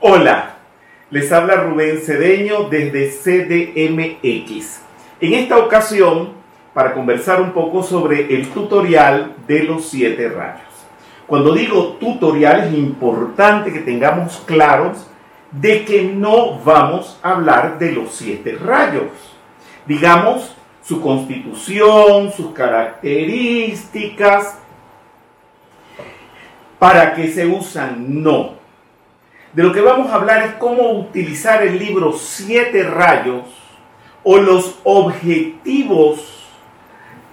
Hola, les habla Rubén Cedeño desde CDMX. En esta ocasión, para conversar un poco sobre el tutorial de los siete rayos. Cuando digo tutorial es importante que tengamos claros de que no vamos a hablar de los siete rayos. Digamos, su constitución, sus características, para qué se usan, no. De lo que vamos a hablar es cómo utilizar el libro Siete Rayos o los objetivos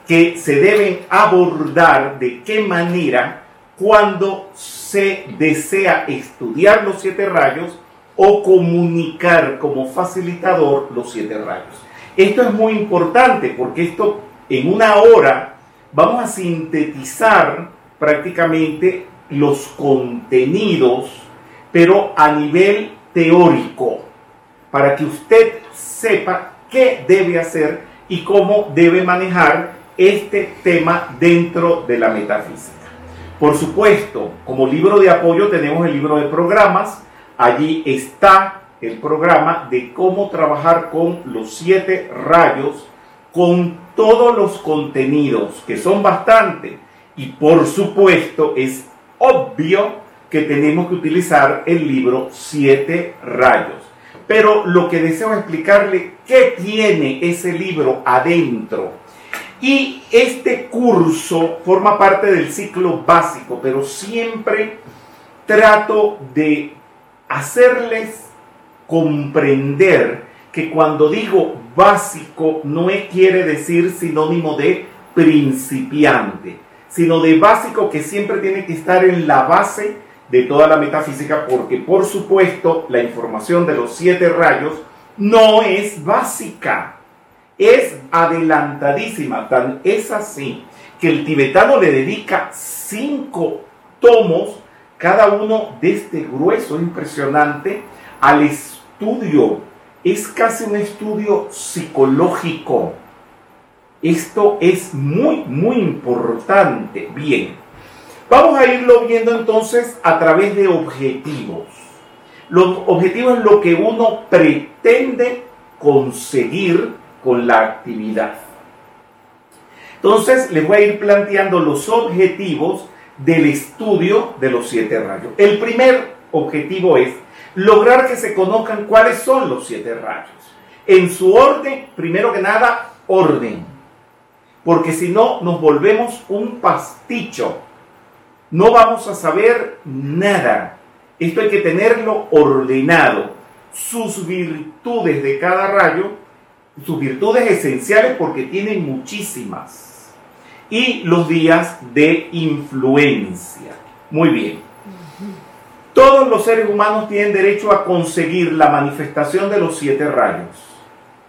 que se deben abordar, de qué manera, cuando se desea estudiar los siete rayos o comunicar como facilitador los siete rayos. Esto es muy importante porque esto en una hora vamos a sintetizar prácticamente los contenidos, pero a nivel teórico, para que usted sepa qué debe hacer y cómo debe manejar este tema dentro de la metafísica. Por supuesto, como libro de apoyo tenemos el libro de programas, allí está el programa de cómo trabajar con los siete rayos, con todos los contenidos, que son bastante, y por supuesto es obvio que tenemos que utilizar el libro Siete Rayos. Pero lo que deseo explicarle, ¿qué tiene ese libro adentro? Y este curso forma parte del ciclo básico, pero siempre trato de hacerles comprender que cuando digo básico no quiere decir sinónimo de principiante sino de básico que siempre tiene que estar en la base de toda la metafísica, porque por supuesto la información de los siete rayos no es básica, es adelantadísima, tan es así que el tibetano le dedica cinco tomos, cada uno de este grueso impresionante, al estudio. Es casi un estudio psicológico esto es muy, muy importante. Bien, vamos a irlo viendo entonces a través de objetivos. Los objetivos es lo que uno pretende conseguir con la actividad. Entonces les voy a ir planteando los objetivos del estudio de los siete rayos. El primer objetivo es lograr que se conozcan cuáles son los siete rayos. En su orden, primero que nada, orden porque si no nos volvemos un pasticho. No vamos a saber nada. Esto hay que tenerlo ordenado. Sus virtudes de cada rayo, sus virtudes esenciales porque tienen muchísimas. Y los días de influencia. Muy bien. Todos los seres humanos tienen derecho a conseguir la manifestación de los siete rayos.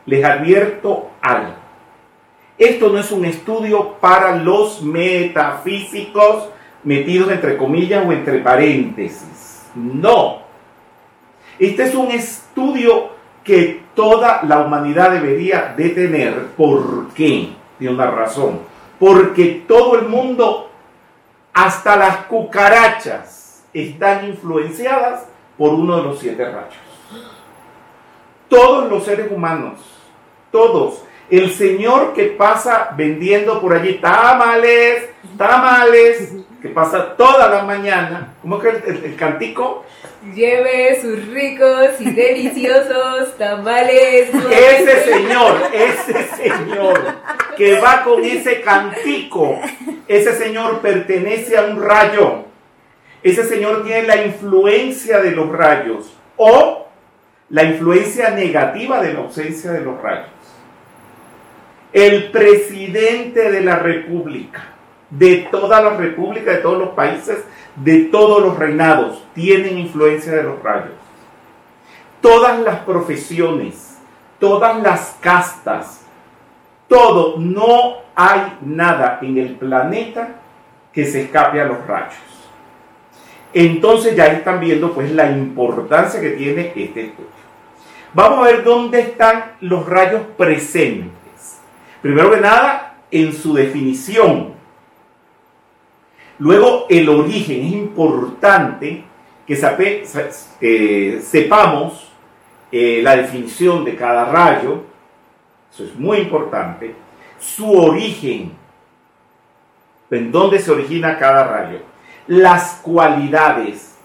Les advierto algo esto no es un estudio para los metafísicos metidos entre comillas o entre paréntesis. No. Este es un estudio que toda la humanidad debería de tener. ¿Por qué? Tiene una razón. Porque todo el mundo, hasta las cucarachas, están influenciadas por uno de los siete rayos. Todos los seres humanos, todos, el señor que pasa vendiendo por allí tamales, tamales, que pasa toda la mañana, ¿cómo que el, el, cantico? Lleve sus ricos y deliciosos tamales. Ese señor, ese señor que va con ese cantico, ese señor pertenece a un rayo. Ese señor tiene la influencia de los rayos o la influencia negativa de la ausencia de los rayos el presidente de la república, de todas las repúblicas, de todos los países, de todos los reinados, tienen influencia de los rayos. Todas las profesiones, todas las castas, todo, no hay nada en el planeta que se escape a los rayos. Entonces ya están viendo pues la importancia que tiene este estudio. Vamos a ver dónde están los rayos presentes. Primero que nada, en su definición. Luego, el origen. Es importante que eh, sepamos eh, la definición de cada rayo, eso es muy importante, su origen, en dónde se origina cada rayo, las cualidades.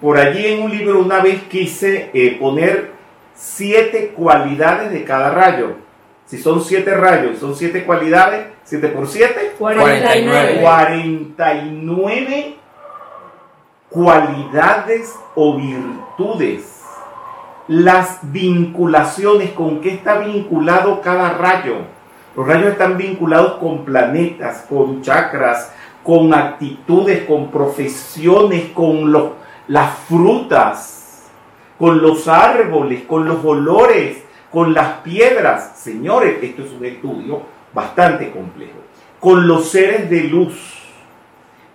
Por allí en un libro una vez quise eh, poner siete cualidades de cada rayo. Si son siete rayos, son siete cualidades, siete por siete, 49. 49 cualidades o virtudes. Las vinculaciones, con qué está vinculado cada rayo. Los rayos están vinculados con planetas, con chakras, con actitudes, con profesiones, con los, las frutas, con los árboles, con los olores, con las piedras. Señores, esto es un estudio bastante complejo. Con los seres de luz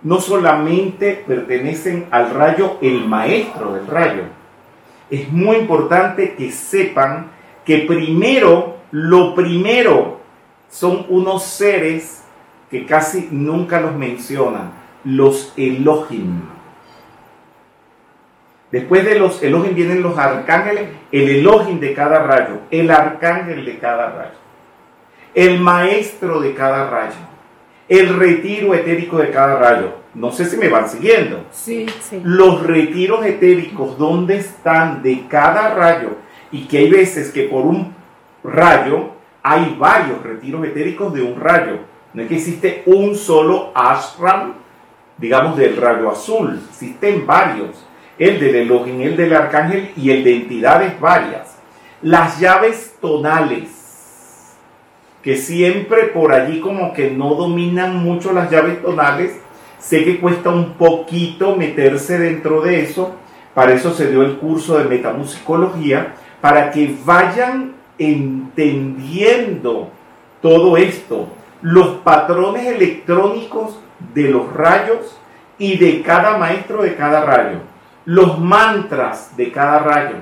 no solamente pertenecen al rayo el maestro del rayo. Es muy importante que sepan que primero, lo primero, son unos seres que casi nunca los mencionan, los Elohim. Después de los Elohim vienen los arcángeles, el Elohim de cada rayo, el arcángel de cada rayo, el maestro de cada rayo, el retiro etérico de cada rayo. No sé si me van siguiendo. Sí. Sí. Los retiros etéricos, ¿dónde están de cada rayo? Y que hay veces que por un rayo hay varios retiros etéricos de un rayo. No es que existe un solo ashram, digamos, del rayo azul. Existen varios. El del Elohim, el del arcángel y el de entidades varias. Las llaves tonales, que siempre por allí como que no dominan mucho las llaves tonales. Sé que cuesta un poquito meterse dentro de eso. Para eso se dio el curso de metamusicología, para que vayan entendiendo todo esto, los patrones electrónicos de los rayos y de cada maestro de cada rayo, los mantras de cada rayo,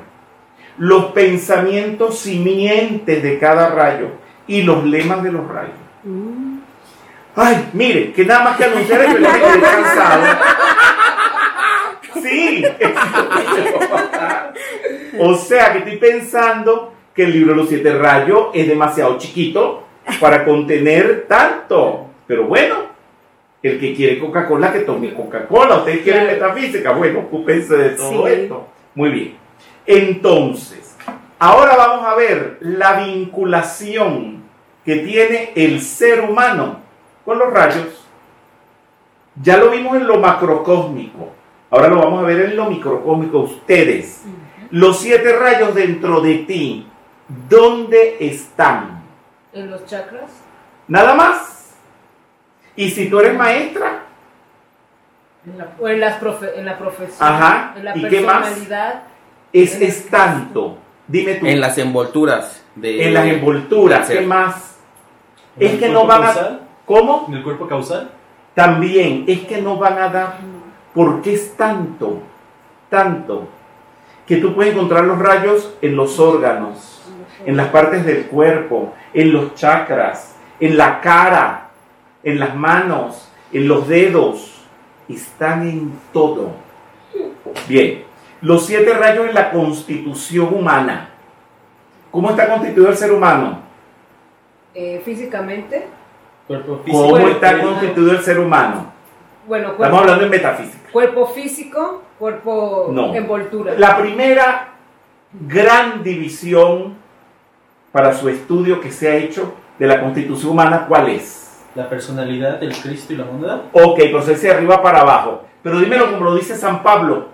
los pensamientos simientes de cada rayo y los lemas de los rayos. Ay, mire, que nada más que anunciar el periódico de cansado. Sí. o sea que estoy pensando que el libro de los siete rayos es demasiado chiquito para contener tanto. Pero bueno, el que quiere Coca-Cola, que tome Coca-Cola. Ustedes quieren metafísica, bueno, ocúpense de todo Sí. esto. Muy bien. Entonces, ahora vamos a ver la vinculación que tiene el ser humano con los rayos. Ya lo vimos en lo macrocósmico. Ahora lo vamos a ver en lo microcósmico. Ustedes, los siete rayos dentro de ti, ¿dónde están? En los chakras. Nada más. Y si tú eres maestra, En la, o en, las profe- en la profesión. Ajá. En la ¿Y qué más? es, es tanto. Dime tú. En las envolturas de en las envolturas, ¿qué más? ¿En Es el que no cuerpo van a... causal? ¿Cómo? ¿En el cuerpo causal? También es que no van a dar, porque es tanto, tanto, que tú puedes encontrar los rayos en los órganos, en las partes del cuerpo, en los chakras, en la cara, en las manos, en los dedos, están en todo. Bien, los siete rayos en la constitución humana. ¿Cómo está constituido el ser humano? Eh, físicamente. Cuerpo físico. ¿Cómo está constituido el ser humano? Bueno, Estamos cuerpo, hablando en metafísica. cuerpo físico, cuerpo No. envoltura. La primera gran división para su estudio que se ha hecho de la constitución humana, ¿cuál es? La personalidad del Cristo y la moneda. Ok, procese de arriba para abajo. Pero dímelo como lo dice San Pablo.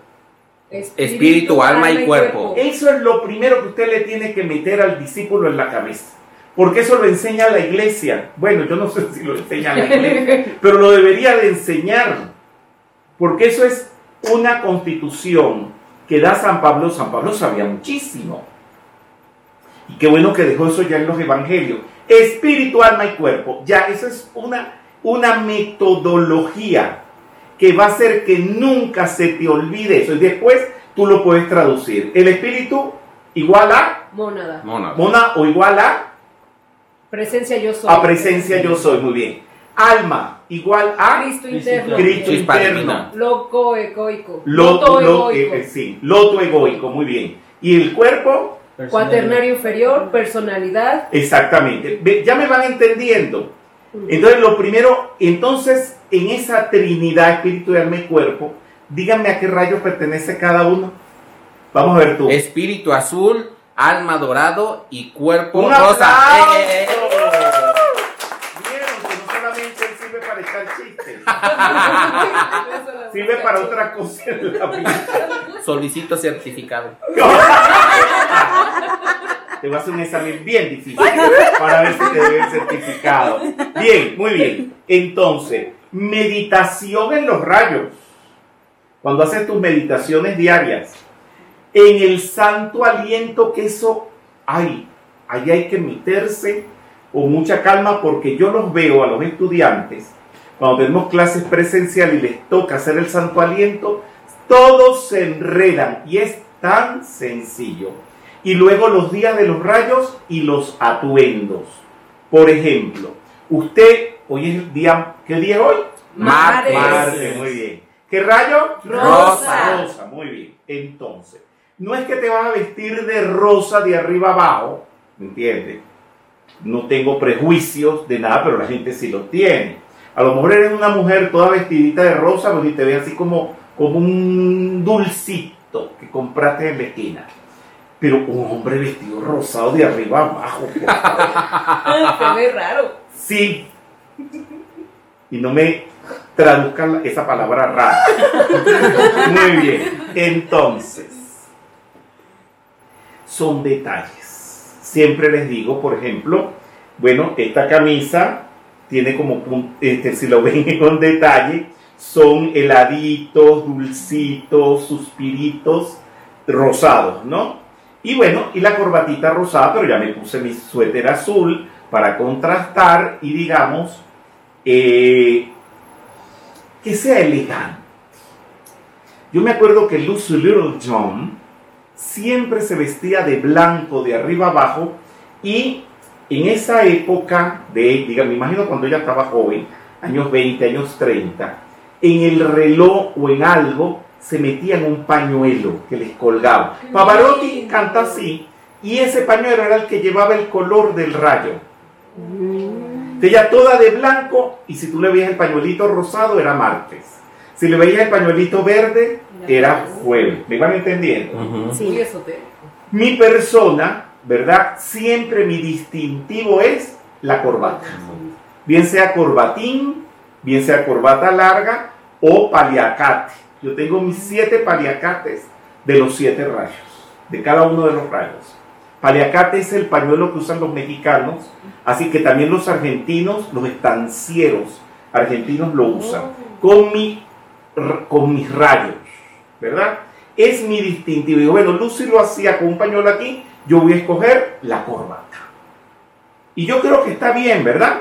Espíritu, alma y cuerpo. Eso es lo primero que usted le tiene que meter al discípulo en la cabeza. Porque eso lo enseña la iglesia. Bueno, yo no sé si lo enseña la iglesia, pero lo debería de enseñar. Porque eso es una constitución que da San Pablo. San Pablo sabía muchísimo. Y qué bueno que dejó eso ya en los evangelios. Espíritu, alma y cuerpo. Ya, eso es una, una metodología que va a hacer que nunca se te olvide eso. Y después tú lo puedes traducir. El espíritu igual a Mónada. Mónada. mona o igual a Presencia yo soy. a presencia yo soy. Muy bien. Alma igual a Cristo interno. Cristo interno. Loco egoico. Loto, lo- egoico. eh, eh, sí, loto egoico, muy bien. ¿Y el cuerpo? Cuaternario inferior, personalidad. Exactamente. Ya me van entendiendo. Entonces, lo primero, entonces, en esa trinidad, espíritu, alma y cuerpo, díganme a qué rayo pertenece cada uno. Vamos a ver tú. Espíritu azul, alma dorado y cuerpo ¡Un rosa. Eh, eh, eh. Vieron que no solamente él sirve para echar chistes, sirve para otra cosa en la vida. Solicito certificado. Te voy a hacer un examen bien difícil para ver si te doy el certificado. Bien, muy bien. Entonces, meditación en los rayos. Cuando haces tus meditaciones diarias, en el santo aliento que eso hay, ahí hay que meterse con mucha calma porque yo los veo a los estudiantes cuando tenemos clases presenciales y les toca hacer el santo aliento, todos se enredan y es tan sencillo. Y luego los días de los rayos y los atuendos. Por ejemplo, usted, hoy es el día, ¿qué día es hoy? Martes. Martes, muy bien. ¿Qué rayo? Rosa. Rosa, muy bien. Entonces, no es que te vas a vestir de rosa de arriba abajo, ¿me entiendes? No tengo prejuicios de nada, pero la gente sí los tiene. A lo mejor eres una mujer toda vestidita de rosa, pues y te ves así como, como un dulcito que compraste en la esquina. Pero un hombre vestido rosado de arriba abajo, por ve raro. Sí. Y no me traduzcan esa palabra rara. Muy bien. Entonces, son detalles. Siempre les digo, por ejemplo, bueno, esta camisa tiene como, este, si lo ven con detalle, son heladitos, dulcitos, suspiritos rosados, ¿no? Y bueno, y la corbatita rosada, pero ya me puse mi suéter azul para contrastar y digamos eh, que sea elegante. Yo me acuerdo que Lucy Little John siempre se vestía de blanco de arriba abajo y en esa época de, digamos, me imagino cuando ella estaba joven, años 20, años 30, en el reloj o en algo se metían un pañuelo que les colgaba. Pavarotti canta así y ese pañuelo era el que llevaba el color del rayo. Ella toda de blanco y si tú le veías el pañuelito rosado era martes. Si le veías el pañuelito verde era jueves. ¿Me van entendiendo? Ujú. Muy esotérico. Mi persona, ¿verdad? Siempre mi distintivo es la corbata. Bien sea corbatín, bien sea corbata larga o paliacate. Yo tengo mis siete paliacates de los siete rayos, de cada uno de los rayos. Paliacate es el pañuelo que usan los mexicanos, así que también los argentinos, los estancieros argentinos lo usan, con, mi, r- con mis rayos, ¿verdad? Es mi distintivo. Y bueno, Lucy lo hacía con un pañuelo aquí, yo voy a escoger la corbata. Y yo creo que está bien, ¿verdad?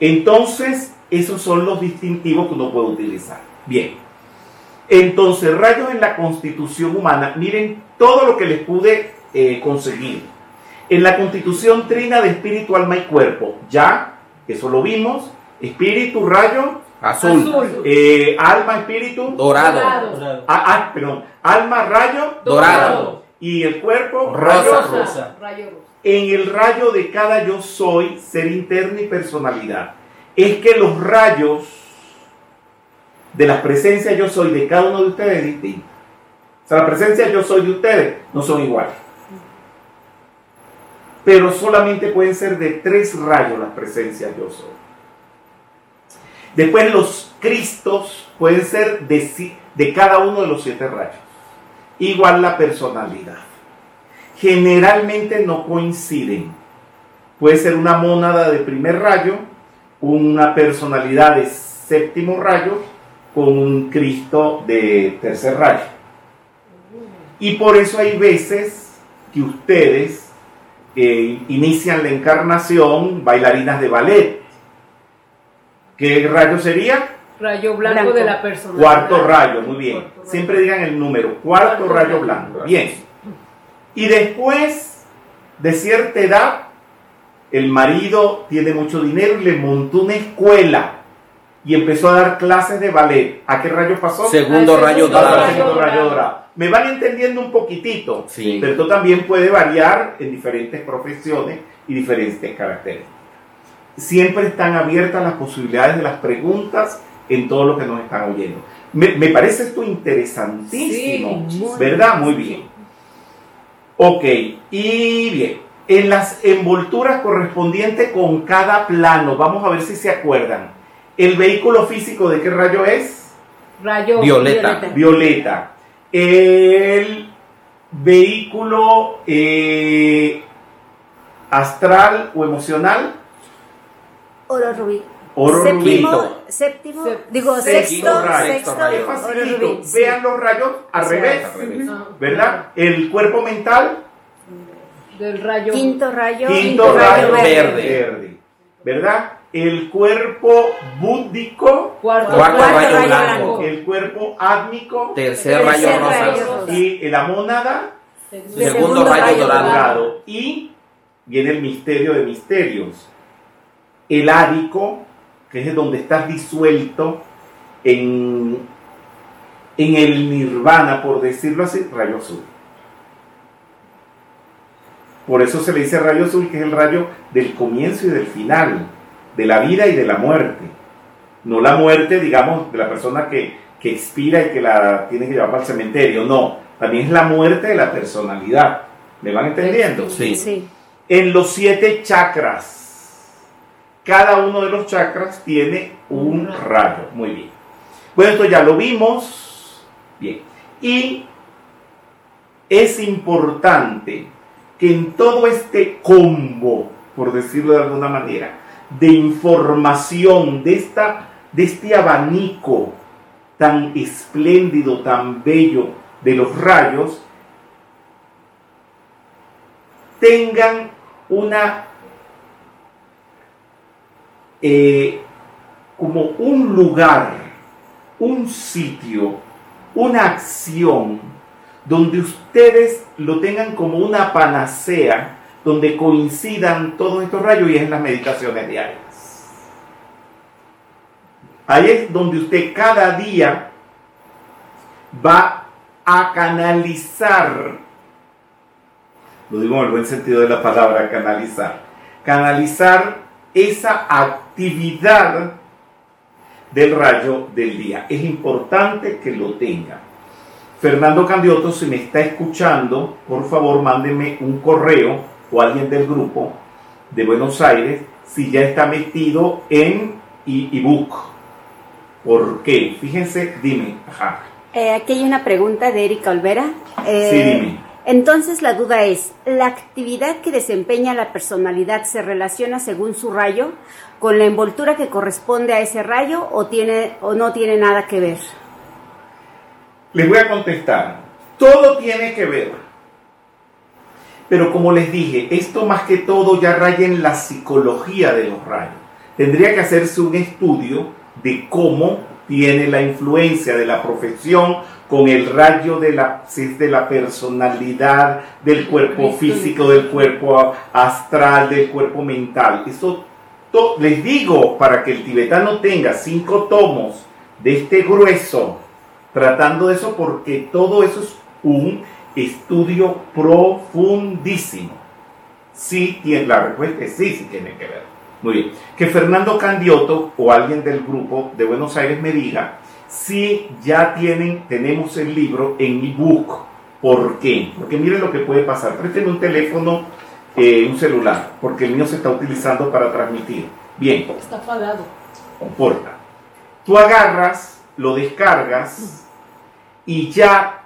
Entonces, esos son los distintivos que uno puede utilizar. Bien. Entonces, rayos en la constitución humana. Miren todo lo que les pude eh, conseguir. En la constitución trina de espíritu, alma y cuerpo. Ya, eso lo vimos. Espíritu, rayo, Azul, Azul. eh, alma, espíritu. dorado, Dorado. Ah, ah, perdón. Alma, rayo. dorado, Y el cuerpo, Rosa. rayo. Rosa. Rayo rosa. En el rayo de cada yo soy, ser interno y personalidad. Es que los rayos de la presencia yo soy de cada uno de ustedes es distinta. O sea, la presencia yo soy de ustedes no son iguales. Pero solamente pueden ser de tres rayos las presencias yo soy. Después los cristos pueden ser de, si- de cada uno de los siete rayos. Igual la personalidad generalmente no coinciden. Puede ser una mónada de primer rayo, una personalidad de séptimo rayo, con un Cristo de tercer rayo. Y por eso hay veces que ustedes inician la encarnación bailarinas de ballet. ¿Qué rayo sería? Rayo blanco, Blanco. de la personalidad. Cuarto rayo, muy bien. Cuarto rayo. Siempre digan el número, cuarto Cuarto rayo rayo. blanco. Bien. Y después de cierta edad, el marido tiene mucho dinero y le montó una escuela y empezó a dar clases de ballet. ¿A qué rayo pasó? Segundo rayo dorado. segundo rayo dorado. Me van entendiendo un poquitito, Sí. pero esto también puede variar en diferentes profesiones y diferentes caracteres. Siempre están abiertas las posibilidades de las preguntas en todo lo que nos están oyendo. Me, me parece esto interesantísimo, Sí, muy ¿verdad? Muy bien. Ok, y bien, en las envolturas correspondientes con cada plano, vamos a ver si se acuerdan. ¿El vehículo físico de qué rayo es? Rayo Violeta. Violeta. El vehículo eh, astral o emocional, Oro rubí. Oro séptimo, séptimo, digo sexto sexto, rayo, sexto, sexto rayo. Es oro facilito. rubí. sí. Vean los rayos al Sí. revés, Al revés. ¿verdad? El cuerpo mental, Del rayo. Quinto rayo, quinto rayo verde. verde. ¿verdad? El cuerpo búdico, Cuarto, Cuarto rayo rayo blanco. el cuerpo átmico Tercer Tercer rayo rayo rosa. rosa. y la mónada Segundo, Segundo rayo dorado. dorado. Y viene el misterio de misterios. El ádico, que es donde estás disuelto en, en el nirvana, por decirlo así, rayo azul. Por eso se le dice rayo azul, que es el rayo del comienzo y del final, de la vida y de la muerte. No la muerte, digamos, de la persona que, que expira y que la tiene que llevar para el cementerio, no. También es la muerte de la personalidad. ¿Me van entendiendo? Sí. Sí. En los siete chakras, cada uno de los chakras tiene un rayo. Muy bien. Bueno, esto ya lo vimos. Bien. Y es importante que en todo este combo, por decirlo de alguna manera, de información, de, esta, de este abanico tan espléndido, tan bello de los rayos, tengan una eh, como un lugar, un sitio, una acción donde ustedes lo tengan como una panacea, donde coincidan todos estos rayos y es en las meditaciones diarias. Ahí es donde usted cada día va a canalizar lo digo en el buen sentido de la palabra canalizar, canalizar esa actividad del rayo del día. Es importante que lo tenga. Fernando Candioto, si me está escuchando, por favor mándeme un correo o alguien del grupo de Buenos Aires si ya está metido en ebook. ¿Por qué? Fíjense, dime. Ajá. Eh, aquí hay una pregunta de Erika Olvera. Eh, Sí, dime. Entonces la duda es, ¿la actividad que desempeña la personalidad se relaciona según su rayo con la envoltura que corresponde a ese rayo o tiene o no tiene nada que ver? Les voy a contestar. Todo tiene que ver. Pero como les dije, esto más que todo ya raya en la psicología de los rayos. Tendría que hacerse un estudio de cómo tiene la influencia de la profesión con el rayo de la, de la personalidad, del cuerpo físico, del cuerpo astral, del cuerpo mental. Eso to- les digo para que el tibetano tenga cinco tomos de este grueso tratando de eso porque todo eso es un estudio profundísimo. Sí, tiene, la respuesta es sí, sí tiene que ver. Muy bien. Que Fernando Candioto o alguien del grupo de Buenos Aires me diga si ya tienen, tenemos el libro en ebook. ¿Por qué? Porque miren lo que puede pasar. Presten un teléfono, eh, un celular, porque el mío se está utilizando para transmitir. Bien, Está apagado. comporta. Tú agarras, lo descargas y ya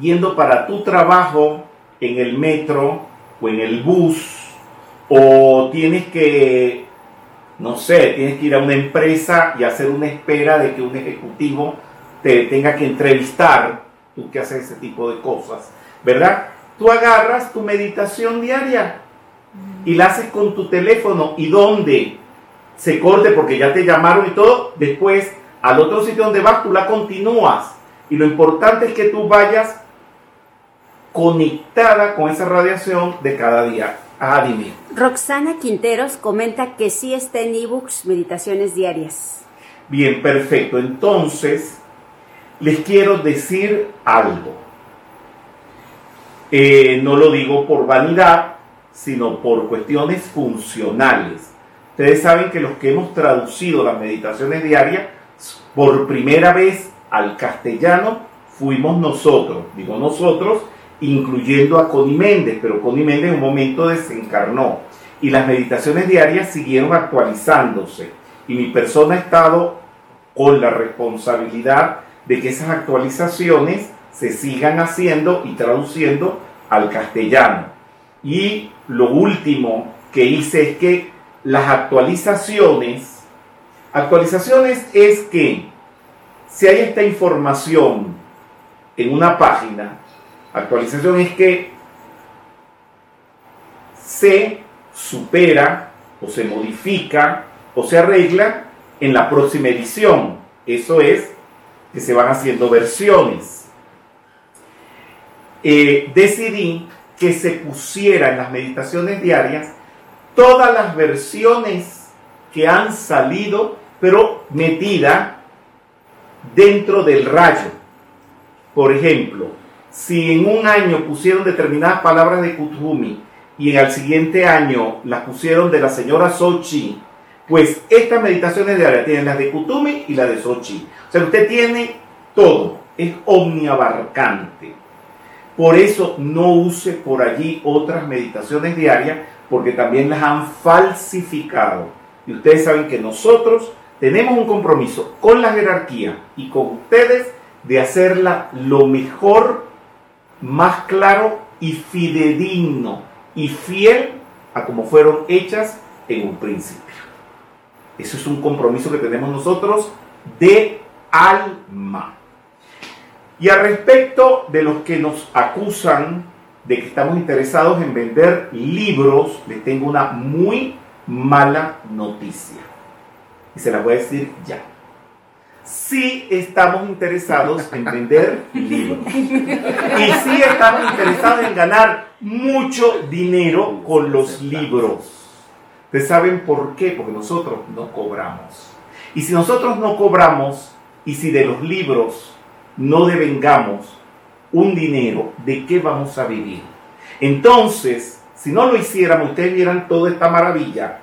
yendo para tu trabajo en el metro o en el bus o tienes que, no sé, tienes que ir a una empresa y hacer una espera de que un ejecutivo te tenga que entrevistar, tú que haces ese tipo de cosas, ¿verdad? Tú agarras tu meditación diaria y la haces con tu teléfono y donde se corte porque ya te llamaron y todo, después al otro sitio donde vas tú la continúas. Y lo importante es que tú vayas conectada con esa radiación de cada día. Ah, dime. Roxana Quinteros comenta que sí está en ebooks Meditaciones Diarias. Bien, perfecto. Entonces, les quiero decir algo. Eh, no lo digo por vanidad, sino por cuestiones funcionales. Ustedes saben que los que hemos traducido las meditaciones diarias por primera vez al castellano fuimos nosotros, digo nosotros, incluyendo a Connie Méndez, pero Connie Méndez en un momento desencarnó y las meditaciones diarias siguieron actualizándose y mi persona ha estado con la responsabilidad de que esas actualizaciones se sigan haciendo y traduciendo al castellano. Y lo último que hice es que las actualizaciones, actualizaciones es que si hay esta información en una página, actualización es que se supera o se modifica o se arregla en la próxima edición. Eso es que se van haciendo versiones. Eh, decidí que se pusiera en las meditaciones diarias todas las versiones que han salido, pero metida dentro del rayo. Por ejemplo, si en un año pusieron determinadas palabras de Kuthumi y en el siguiente año las pusieron de la señora Sochi, pues estas meditaciones diarias tienen las de Kutumi y la de Sochi. O sea, usted tiene todo, es omniabarcante. Por eso no use por allí otras meditaciones diarias, porque también las han falsificado. Y ustedes saben que nosotros tenemos un compromiso con la jerarquía y con ustedes de hacerla lo mejor, más claro y fidedigno y fiel a como fueron hechas en un principio. Eso es un compromiso que tenemos nosotros de alma. Y al respecto de los que nos acusan de que estamos interesados en vender libros, les tengo una muy mala noticia. Y se la voy a decir ya. Sí estamos interesados en vender libros. Y sí estamos interesados en ganar mucho dinero con los libros. ¿Ustedes saben por qué? Porque nosotros no cobramos. Y si nosotros no cobramos, y si de los libros no devengamos un dinero, ¿de qué vamos a vivir? Entonces, si no lo hiciéramos, ustedes vieran toda esta maravilla,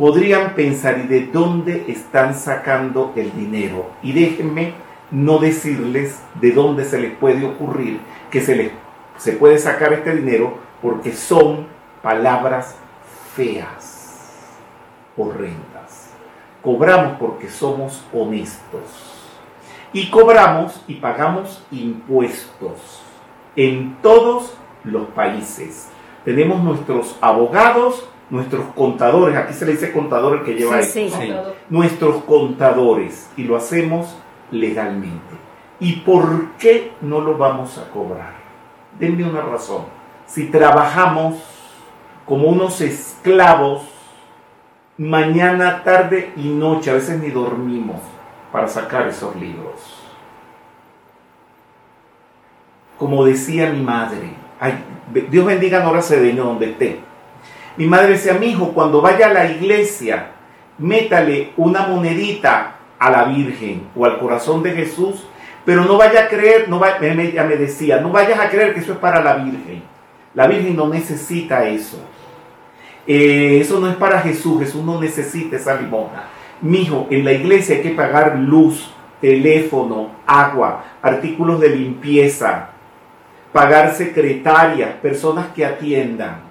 podrían pensar, ¿y de dónde están sacando el dinero? Y déjenme no decirles de dónde se les puede ocurrir que se les se puede sacar este dinero porque son palabras feas, horrendas. Cobramos porque somos honestos. Y cobramos y pagamos impuestos en todos los países. Tenemos nuestros abogados, nuestros contadores, aquí se le dice contador el que lleva Sí, esto, sí. nuestros contadores y lo hacemos legalmente. ¿Y por qué no lo vamos a cobrar? Denme una razón. Si trabajamos como unos esclavos, mañana, tarde y noche, a veces ni dormimos para sacar esos libros. Como decía mi madre, ay, Dios bendiga a Nora Cedeño donde esté. Mi madre decía, mi hijo, cuando vaya a la iglesia, métale una monedita a la Virgen o al corazón de Jesús, pero no vaya a creer, no ella me decía, no vayas a creer que eso es para la Virgen. La Virgen no necesita eso. Eh, eso no es para Jesús, Jesús no necesita esa limosna. Mijo, en la iglesia hay que pagar luz, teléfono, agua, artículos de limpieza, pagar secretarias, personas que atiendan,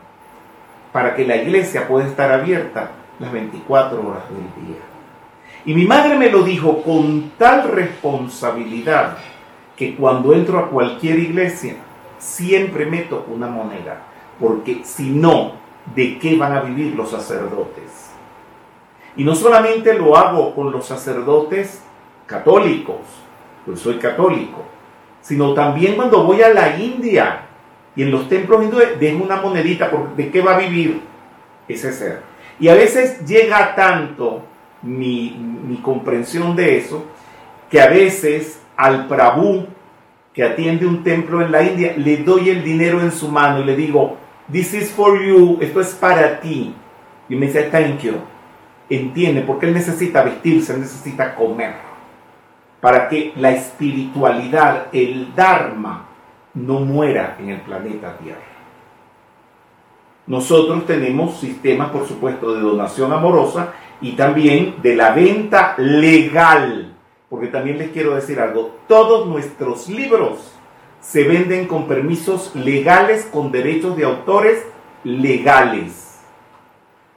para que la iglesia pueda estar abierta las 24 horas del día. Y mi madre me lo dijo con tal responsabilidad que cuando entro a cualquier iglesia siempre meto una moneda, porque si no, ¿de qué van a vivir los sacerdotes? Y no solamente lo hago con los sacerdotes católicos, pues soy católico, sino también cuando voy a la India y en los templos hindúes dejo una monedita, porque ¿de qué va a vivir ese ser? Y a veces llega tanto mi, mi comprensión de eso, que a veces al Prabhu que atiende un templo en la India, le doy el dinero en su mano y le digo, this is for you, esto es para ti. Y me dice, thank you. entiende, porque él necesita vestirse, él necesita comer, para que la espiritualidad, el Dharma, no muera en el planeta Tierra. Nosotros tenemos sistemas, por supuesto, de donación amorosa y también de la venta legal, porque también les quiero decir algo, todos nuestros libros se venden con permisos legales, con derechos de autores legales.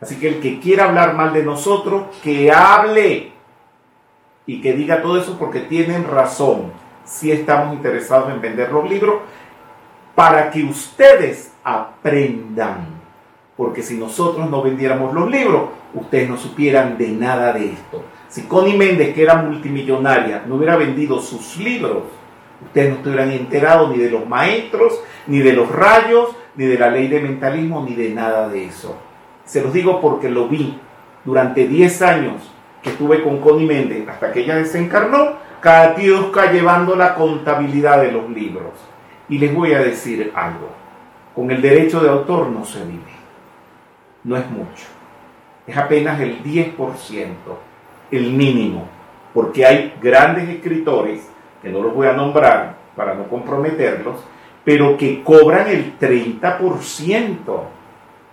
Así que el que quiera hablar mal de nosotros, que hable y que diga todo eso porque tienen razón. Si estamos interesados en vender los libros para que ustedes aprendan. Porque si nosotros no vendiéramos los libros, ustedes no supieran de nada de esto. Si Connie Méndez, que era multimillonaria, no hubiera vendido sus libros, ustedes no estuvieran enterados ni de los maestros, ni de los rayos, ni de la ley de mentalismo, ni de nada de eso. Se los digo porque lo vi durante 10 años que estuve con Connie Méndez, hasta que ella desencarnó, cada tiosca llevando la contabilidad de los libros. Y les voy a decir algo, con el derecho de autor no se vive, no es mucho, es apenas el 10%, el mínimo, porque hay grandes escritores, que no los voy a nombrar para no comprometerlos, pero que cobran el 30%.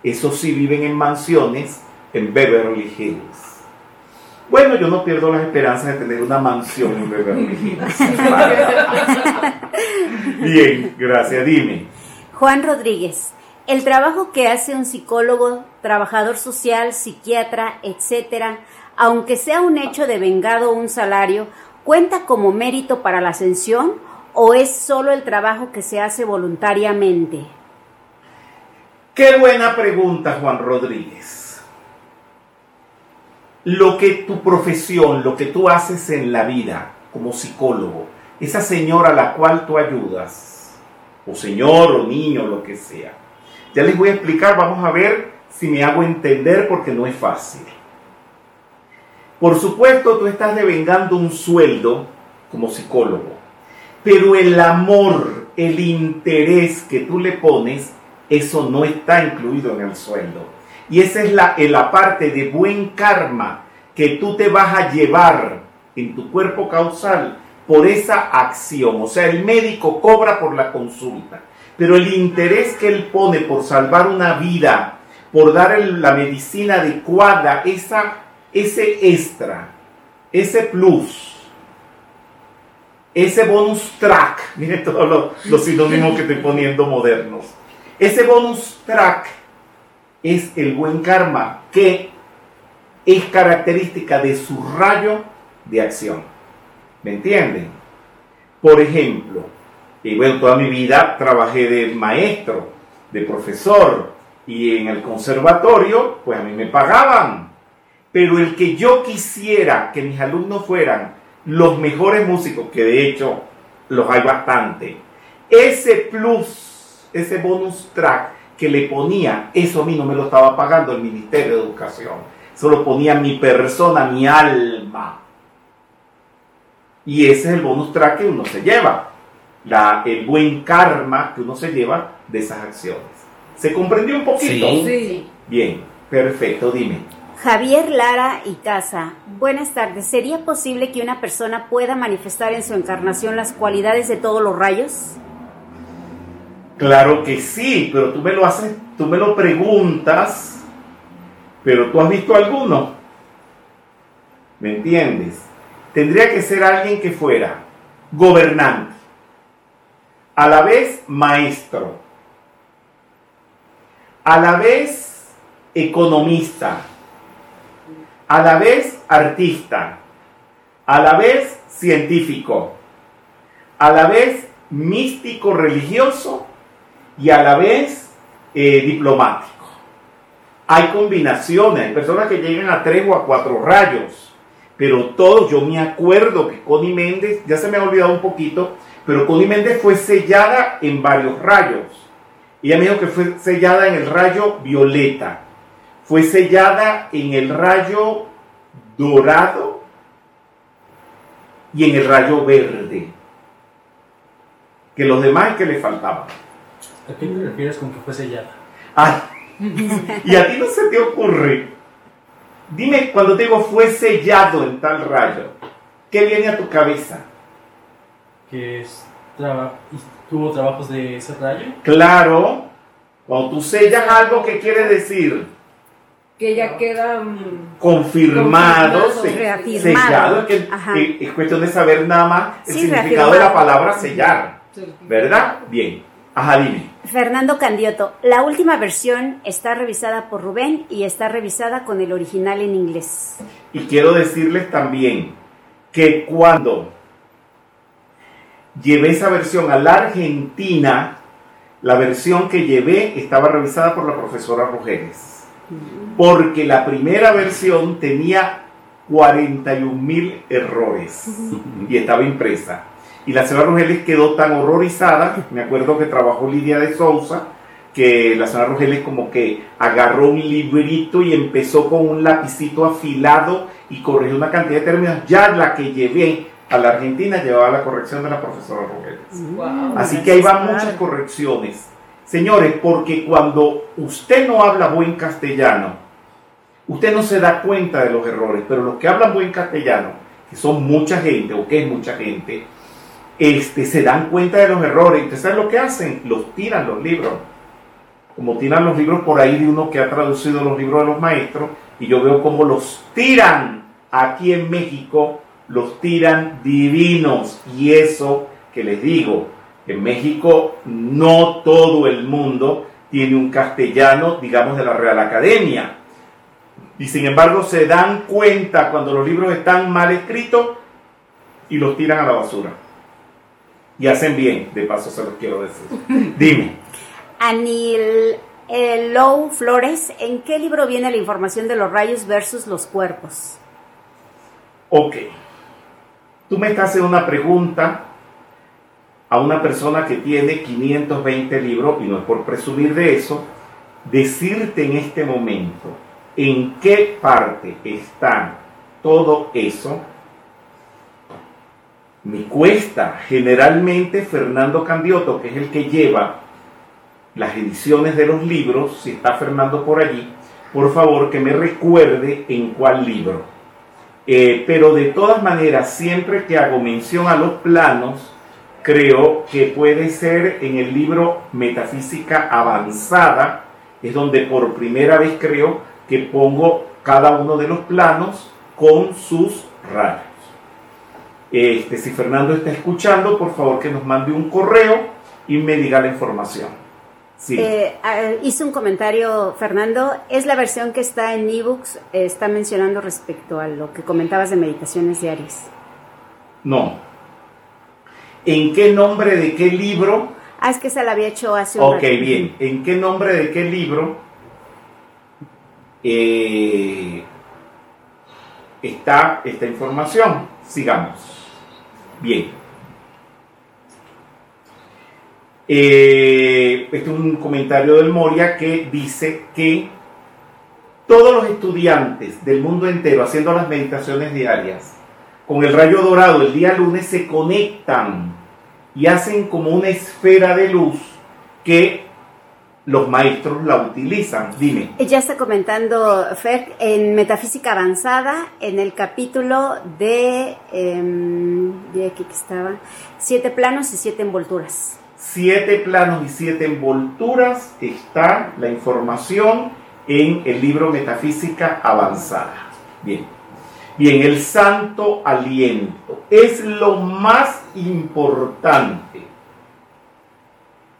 Esos sí viven en mansiones en Beverly Hills. Bueno, yo no pierdo las esperanzas de tener una mansión en Beverly Hills. Bien, gracias. Dime. Juan Rodríguez, el trabajo que hace un psicólogo, trabajador social, psiquiatra, etcétera, aunque sea un hecho de vengado un salario, ¿cuenta como mérito para la ascensión o es solo el trabajo que se hace voluntariamente? Qué buena pregunta, Juan Rodríguez. Lo que tu profesión, lo que tú haces en la vida como psicólogo, esa señora a la cual tú ayudas, o señor o niño, lo que sea. Ya les voy a explicar, vamos a ver si me hago entender porque no es fácil. Por supuesto, tú estás devengando un sueldo como psicólogo, pero el amor, el interés que tú le pones, eso no está incluido en el sueldo. Y esa es la, en la parte de buen karma que tú te vas a llevar en tu cuerpo causal por esa acción. O sea, el médico cobra por la consulta, pero el interés que él pone por salvar una vida, por dar la medicina adecuada, esa, ese extra, ese plus, ese bonus track, mire todos los sinónimos que estoy poniendo modernos. Ese bonus track es el buen karma que es característica de su rayo de acción. ¿Me entienden? Por ejemplo, y bueno, toda mi vida trabajé de maestro, de profesor, y en el conservatorio, pues a mí me pagaban. Pero el que yo quisiera que mis alumnos fueran los mejores músicos, que de hecho los hay bastante, ese plus, ese bonus track que le ponía, eso a mí no me lo estaba pagando el Ministerio de Educación. Eso lo ponía mi persona, mi alma. Y ese es el bonus track que uno se lleva. La, el buen karma que uno se lleva de esas acciones. ¿Se comprendió un poquito? Sí. Sí. Bien, perfecto, dime. Javier Lara y Casa, buenas tardes. ¿Sería posible que una persona pueda manifestar en su encarnación las cualidades de todos los rayos? Claro que sí, pero tú me lo haces, tú me lo preguntas, pero tú has visto alguno. ¿Me entiendes? Tendría que ser alguien que fuera gobernante, a la vez maestro, a la vez economista, a la vez artista, a la vez científico, a la vez místico religioso y a la vez eh, diplomático. Hay combinaciones, hay personas que llegan a tres o a cuatro rayos, pero todos, yo me acuerdo que Connie Méndez, ya se me ha olvidado un poquito, pero Connie Méndez fue sellada en varios rayos. Ella me dijo que fue sellada en el rayo violeta, fue sellada en el rayo dorado y en el rayo verde. Que los demás que le faltaban. ¿A qué te refieres con que fue sellada? Ay, y a ti no se te ocurre Dime, cuando te digo fue sellado en tal rayo, ¿qué viene a tu cabeza? Que es traba- y tuvo trabajos de ese rayo. Claro, cuando tú sellas algo, ¿qué quiere decir? Que ya queda. mm, Confirmado, Confirmado, se- reafirmado. sellado, es, que, que es cuestión de saber nada más el Sí, significado de la palabra sellar. ¿verdad? Bien, ajá, dime. Fernando Candioto, la última versión está revisada por Rubén y está revisada con el original en inglés. Y quiero decirles también que cuando llevé esa versión a la Argentina, la versión que llevé estaba revisada por la profesora Rogeles. Porque la primera versión tenía 41 mil errores y estaba impresa. Y la señora Rogeles quedó tan horrorizada, me acuerdo que trabajó Lidia de Sousa, que la señora Rogeles como que agarró un librito y empezó con un lapicito afilado y corrigió una cantidad de términos. Ya la que llevé a la Argentina llevaba la corrección de la profesora Rogeles. Wow. Así que ahí van muchas correcciones. Señores, porque cuando usted no habla buen castellano, usted no se da cuenta de los errores, pero los que hablan buen castellano, que son mucha gente o que es mucha gente, este, se dan cuenta de los errores. ¿Ustedes saben lo que hacen? Los tiran los libros. Como tiran los libros por ahí de uno que ha traducido los libros de los maestros, y yo veo cómo los tiran aquí en México, los tiran divinos. Y eso que les digo, en México no todo el mundo tiene un castellano, digamos, de la Real Academia. Y sin embargo se dan cuenta cuando los libros están mal escritos y los tiran a la basura. Y hacen bien, de paso se los quiero decir. Dime. Anil eh, Lou Flores, ¿en qué libro viene la información de los rayos versus los cuerpos? Ok. Tú me estás haciendo una pregunta a una persona que tiene 520 libros, y no es por presumir de eso, decirte en este momento en qué parte está todo eso, me cuesta. Generalmente Fernando Candioto, que es el que lleva las ediciones de los libros, si está Fernando por allí, por favor que me recuerde en cuál libro. Eh, pero de todas maneras, siempre que hago mención a los planos, creo que puede ser en el libro Metafísica Avanzada, es donde por primera vez creo que pongo cada uno de los planos con sus rayos. Este, si Fernando está escuchando, por favor que nos mande un correo y me diga la información. Sí. Eh, ah, hizo un comentario, Fernando, es la versión que está en ebooks, eh, está mencionando respecto a lo que comentabas de meditaciones diarias. No. ¿En qué nombre de qué libro? Ah, es que esa la había hecho hace un Ok, rato. bien. ¿En qué nombre de qué libro eh, está esta información? Sigamos. Bien. Este es un comentario del Moria que dice que todos los estudiantes del mundo entero haciendo las meditaciones diarias con el rayo dorado el día lunes se conectan y hacen como una esfera de luz que los maestros la utilizan. Dime. Ya está comentando Fer en Metafísica Avanzada, en el capítulo de, em, de aquí que estaba, siete planos y siete envolturas. Siete planos y siete envolturas está la información en el libro Metafísica Avanzada. Bien. Bien, el santo aliento es lo más importante.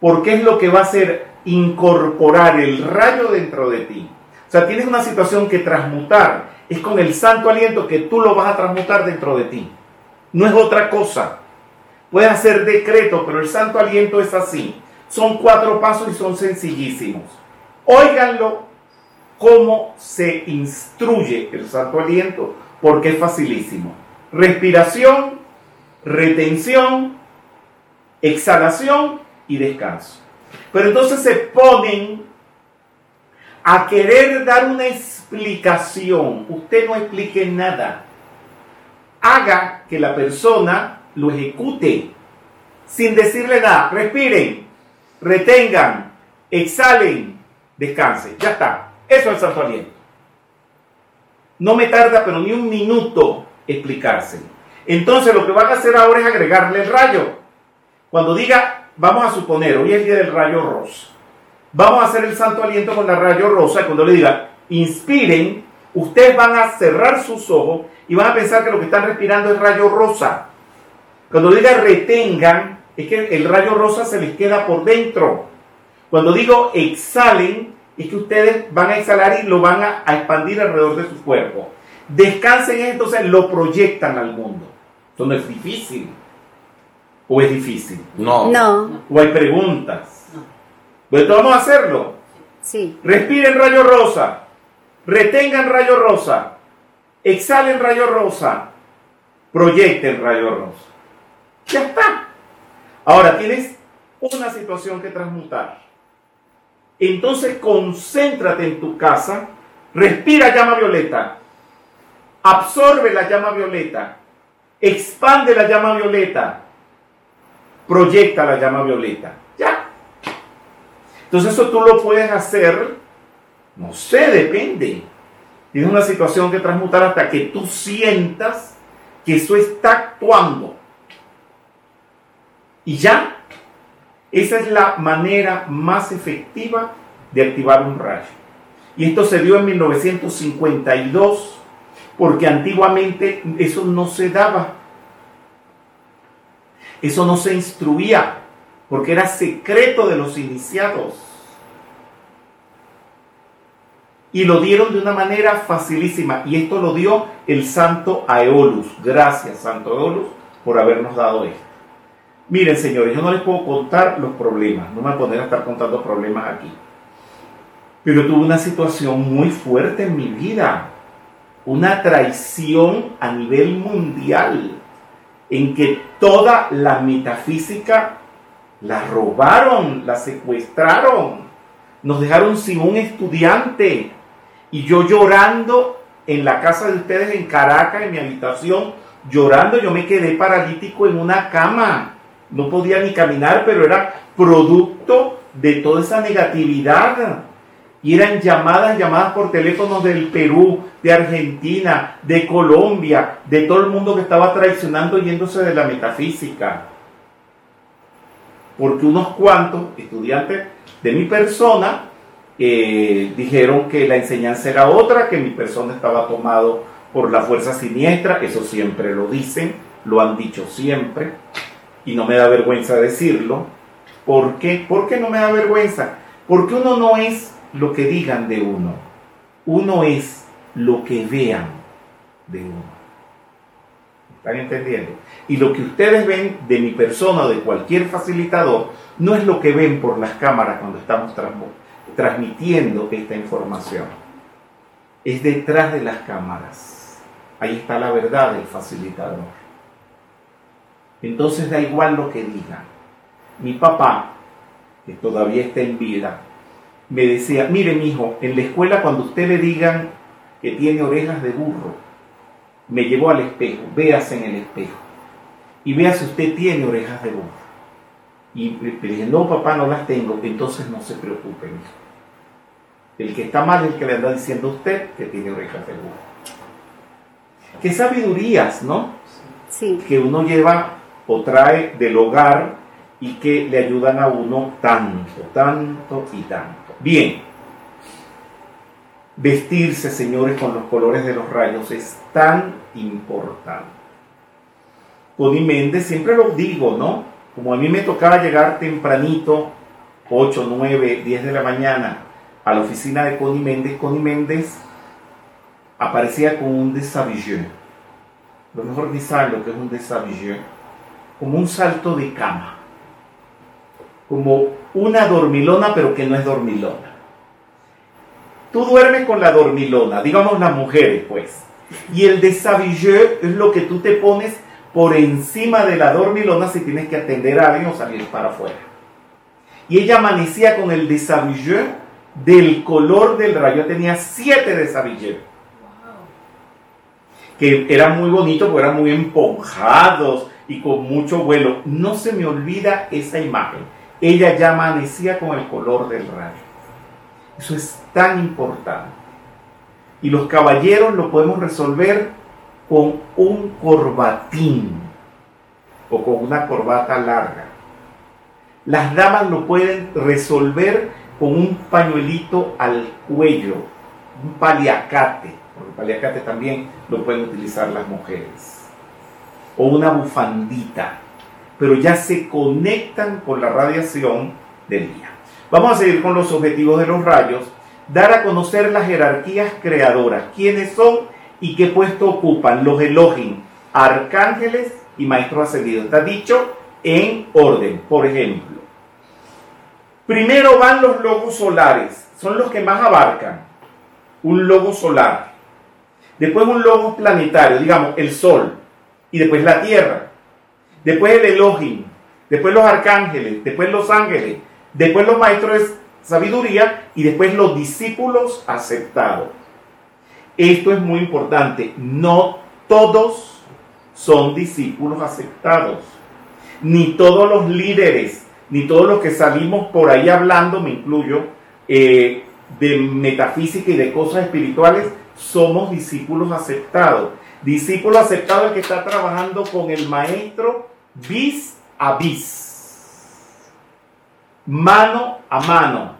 Porque es lo que va a hacer incorporar el rayo dentro de ti. O sea, tienes una situación que transmutar. Es con el santo aliento que tú lo vas a transmutar dentro de ti. No es otra cosa. Puedes hacer decreto, pero el santo aliento es así. Son cuatro pasos y son sencillísimos. Óiganlo cómo se instruye el santo aliento, porque es facilísimo. Respiración, retención, exhalación y descanso. Pero entonces se ponen a querer dar una explicación. Usted no explique nada. Haga que la persona lo ejecute sin decirle nada. Respiren, retengan, exhalen, descansen. Ya está. Eso es santo aliento. No me tarda, pero ni un minuto explicarse. Entonces lo que van a hacer ahora es agregarle el rayo. Cuando diga, vamos a suponer, hoy es el día del rayo rosa. Vamos a hacer el santo aliento con el rayo rosa. Cuando le diga, inspiren, ustedes van a cerrar sus ojos y van a pensar que lo que están respirando es rayo rosa. Cuando diga retengan, es que el rayo rosa se les queda por dentro. Cuando digo exhalen, es que ustedes van a exhalar y lo van a, expandir alrededor de su cuerpo. Descansen entonces, lo proyectan al mundo. Eso no es difícil. ¿O es difícil? No. No, ¿O hay preguntas? Pues vamos a hacerlo. sí. Respiren rayo rosa. Retengan rayo rosa. Exhalen rayo rosa. Proyecten rayo rosa. Ya está. Ahora tienes una situación que transmutar. Entonces concéntrate en tu casa. Respira llama violeta. Absorbe la llama violeta. Expande la llama violeta. Proyecta la llama violeta. Ya. Entonces eso tú lo puedes hacer, no sé, depende. Tienes una situación que transmutar hasta que tú sientas que eso está actuando. Y ya, esa es la manera más efectiva de activar un rayo. Y esto se dio en 1952, porque antiguamente eso no se daba. Eso no se instruía, porque era secreto de los iniciados. Y lo dieron de una manera facilísima. Y esto lo dio el santo Aeolus. Gracias, santo Aeolus, por habernos dado esto. Miren, señores, yo no les puedo contar los problemas. No me poner a estar contando problemas aquí. Pero tuve una situación muy fuerte en mi vida. Una traición a nivel mundial. En que toda la metafísica la robaron, la secuestraron. Nos dejaron sin un estudiante. Y yo llorando en la casa de ustedes en Caracas, en mi habitación, llorando, yo me quedé paralítico en una cama. No podía ni caminar, pero era producto de toda esa negatividad. Y eran llamadas, llamadas por teléfono del Perú, de Argentina, de Colombia, de todo el mundo que estaba traicionando yéndose de la metafísica. Porque unos cuantos estudiantes de mi persona eh, dijeron que la enseñanza era otra, que mi persona estaba tomado por la fuerza siniestra, eso siempre lo dicen, lo han dicho siempre, y no me da vergüenza decirlo. ¿Por qué? ¿Por qué no me da vergüenza? Porque uno no es lo que digan de uno, uno es lo que vean de uno. ¿Están entendiendo? Y lo que ustedes ven de mi persona o de cualquier facilitador no es lo que ven por las cámaras cuando estamos transmitiendo esta información. Es detrás de las cámaras. Ahí está la verdad del facilitador. Entonces da igual lo que digan. Mi papá, que todavía está en vida, me decía, mire mi hijo, en la escuela cuando usted le digan que tiene orejas de burro, me llevó al espejo, véase en el espejo y vea si usted tiene orejas de burro. Y le dije, no papá, no las tengo, entonces no se preocupe, hijo. El que está mal es el que le anda diciendo a usted que tiene orejas de burro. Qué sabidurías, ¿no? Sí. Que uno lleva o trae del hogar y que le ayudan a uno tanto, tanto y tanto. Bien, vestirse, señores, con los colores de los rayos es tan importante. Connie Méndez, siempre lo digo, ¿no? Como a mí me tocaba llegar tempranito, 8, 9, 10 de la mañana, a la oficina de Connie Méndez, Connie Méndez aparecía con un deshabillé. Lo mejor ni saben lo que es un deshabillé. Como un salto de cama. Como una dormilona, pero que no es dormilona. Tú duermes con la dormilona, digamos las mujeres, pues. Y el deshabillé es lo que tú te pones por encima de la dormilona si tienes que atender a alguien o salir para afuera. Y ella amanecía con el deshabillé del color del rayo. Tenía siete deshabillés. Que eran muy bonitos, porque eran muy emponjados y con mucho vuelo. No se me olvida esa imagen. Ella ya amanecía con el color del rayo. Eso es tan importante. Y los caballeros lo podemos resolver con un corbatín o con una corbata larga. Las damas lo pueden resolver con un pañuelito al cuello, un paliacate, porque paliacate también lo pueden utilizar las mujeres, o una bufandita, pero ya se conectan con la radiación del día. Vamos a seguir con los objetivos de los rayos, dar a conocer las jerarquías creadoras, quiénes son y qué puesto ocupan los Elohim, arcángeles y maestros ascendidos. Está dicho en orden, por ejemplo. Primero van los logos solares, son los que más abarcan. Un logo solar. Después un logo planetario, digamos, el Sol. Y después la Tierra. Después el Elohim. Después los arcángeles. Después los ángeles. Después los maestros de sabiduría. Y después los discípulos aceptados. Esto es muy importante. No todos son discípulos aceptados. Ni todos los líderes ni todos los que salimos por ahí hablando, me incluyo, eh, de metafísica y de cosas espirituales, somos discípulos aceptados. Discípulo aceptado el que está trabajando con el maestro vis a vis, mano a mano,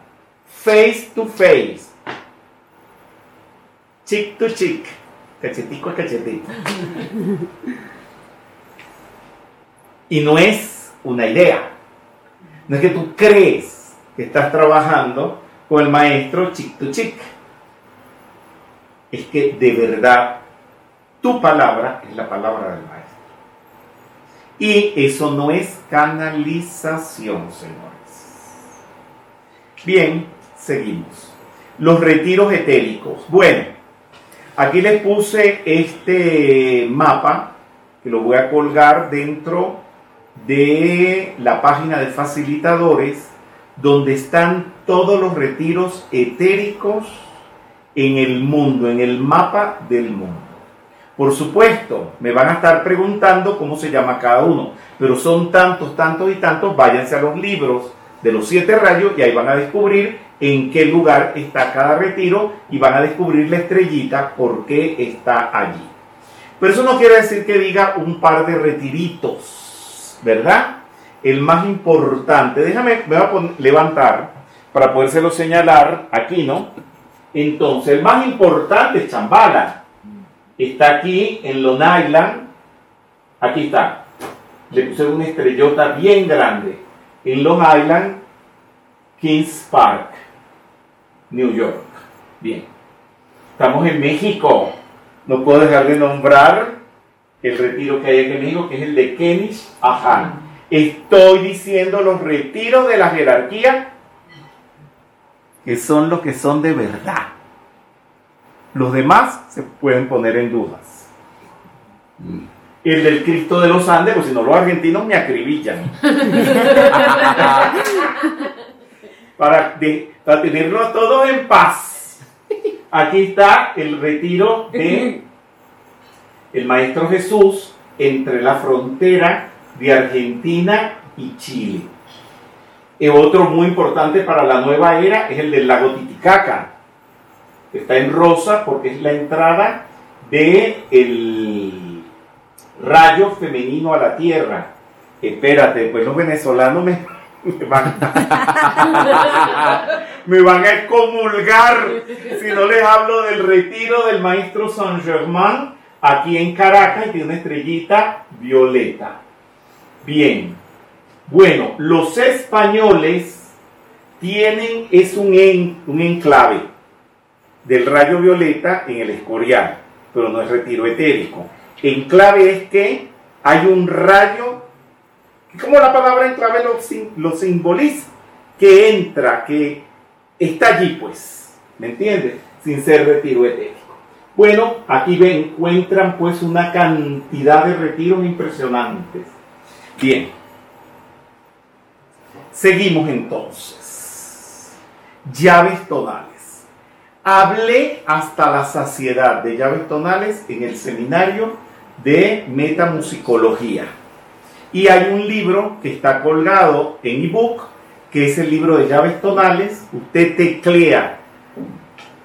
face to face, chick to chick, cachetico a cachetito. Y no es una idea, no es que tú crees que estás trabajando con el maestro chic to chic. Es que de verdad tu palabra es la palabra del maestro. Y eso no es canalización, señores. Bien, seguimos. Los retiros etéricos. Bueno, aquí les puse este mapa que lo voy a colgar dentro de la página de facilitadores donde están todos los retiros etéricos en el mundo, en el mapa del mundo. Por supuesto, me van a estar preguntando cómo se llama cada uno, pero son tantos, tantos y tantos, váyanse a los libros de los siete rayos y ahí van a descubrir en qué lugar está cada retiro y van a descubrir la estrellita por qué está allí. Pero eso no quiere decir que diga un par de retiritos ¿verdad? El más importante, déjame, me a levantar para podérselo señalar aquí, ¿no? Entonces, el más importante es Chambala. Está aquí en Long Island. Aquí está. Le puse una estrellota bien grande. En Long Island, Kings Park, New York. Bien. Estamos en México. No puedo dejar de nombrar el retiro que hay en México, que es el de Kenish Ahan. Estoy diciendo los retiros de la jerarquía que son los que son de verdad. Los demás se pueden poner en dudas. El del Cristo de los Andes, pues si no los argentinos me acribillan. para, para tenerlo todo en paz. Aquí está el retiro de el Maestro Jesús entre la frontera de Argentina y Chile. Y otro muy importante para la nueva era es el del lago Titicaca. Está en rosa porque es la entrada del el rayo femenino a la tierra. Espérate, pues los venezolanos me, van, me van a excomulgar si no les hablo del retiro del maestro Saint Germain aquí en Caracas y tiene una estrellita violeta. Bien, bueno, los españoles tienen, es un enclave del rayo violeta en el escorial, pero no es retiro etérico. Enclave es que hay un rayo, como la palabra enclave lo, lo simboliza, que entra, que está allí pues, ¿me entiendes? Sin ser retiro etérico. Bueno, aquí ven, encuentran pues una cantidad de retiros impresionantes. Bien, seguimos entonces. Llaves tonales. Hablé hasta la saciedad de llaves tonales en el seminario de metamusicología. Y hay un libro que está colgado en ebook, que es el libro de llaves tonales. Usted teclea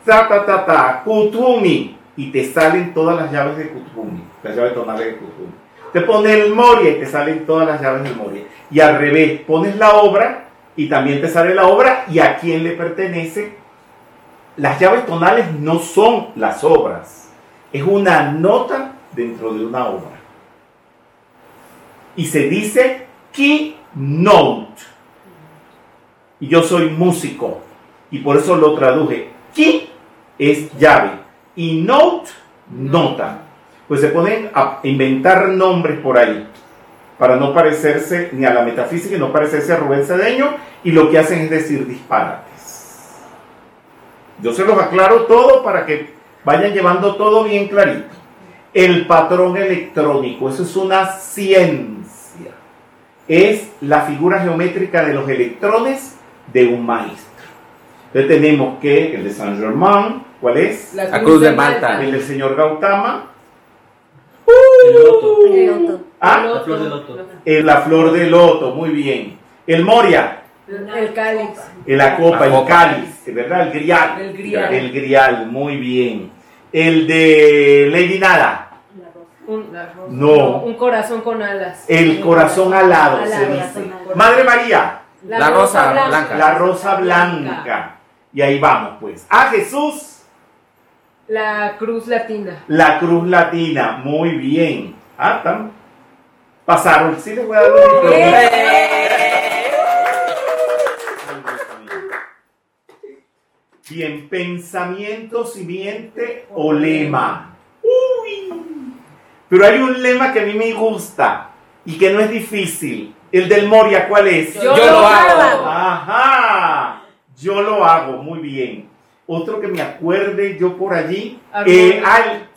ta ta ta ta, Kutumi, y te salen todas las llaves de Kutumi, las llaves tonales de Kutumi. Te pone el Moria y te salen todas las llaves del Moria. Y al revés, pones la obra y también te sale la obra y a quién le pertenece. Las llaves tonales no son las obras, es una nota dentro de una obra. Y se dice keynote. Y yo soy músico y por eso lo traduje. Key es llave y note, nota. Pues se ponen a inventar nombres por ahí para no parecerse ni a la metafísica y no parecerse a Rubén Cedeño y lo que hacen es decir disparates. Yo se los aclaro todo para que vayan llevando todo bien clarito. El patrón electrónico, eso es una ciencia. Es la figura geométrica de los electrones de un maestro. Entonces tenemos que el de Saint Germain, ¿cuál es? La cruz de Malta. El del señor Gautama. El loto. El loto. Ah, La flor de loto. el- la flor de loto, muy bien. El Moria, El cáliz. el la copa, La el cáliz, ¿verdad? El grial. El grial. El grial, muy bien. El de Lady Nada, Un, No. Un corazón con alas. el corazón alado, se dice. Madre María, La rosa blanca. la rosa blanca. Y ahí vamos, pues. A Jesús, La cruz latina. la cruz latina, muy bien. Ah, tam- pasaron. Sí, les voy a dar un diploma. Bien, pensamiento, simiente o lema. Uy. Pero hay un lema que a mí me gusta y que no es difícil. El del Moria, ¿cuál es? Yo, Yo lo hago. Ajá, yo lo hago, muy bien. Otro que me acuerde yo por allí, eh,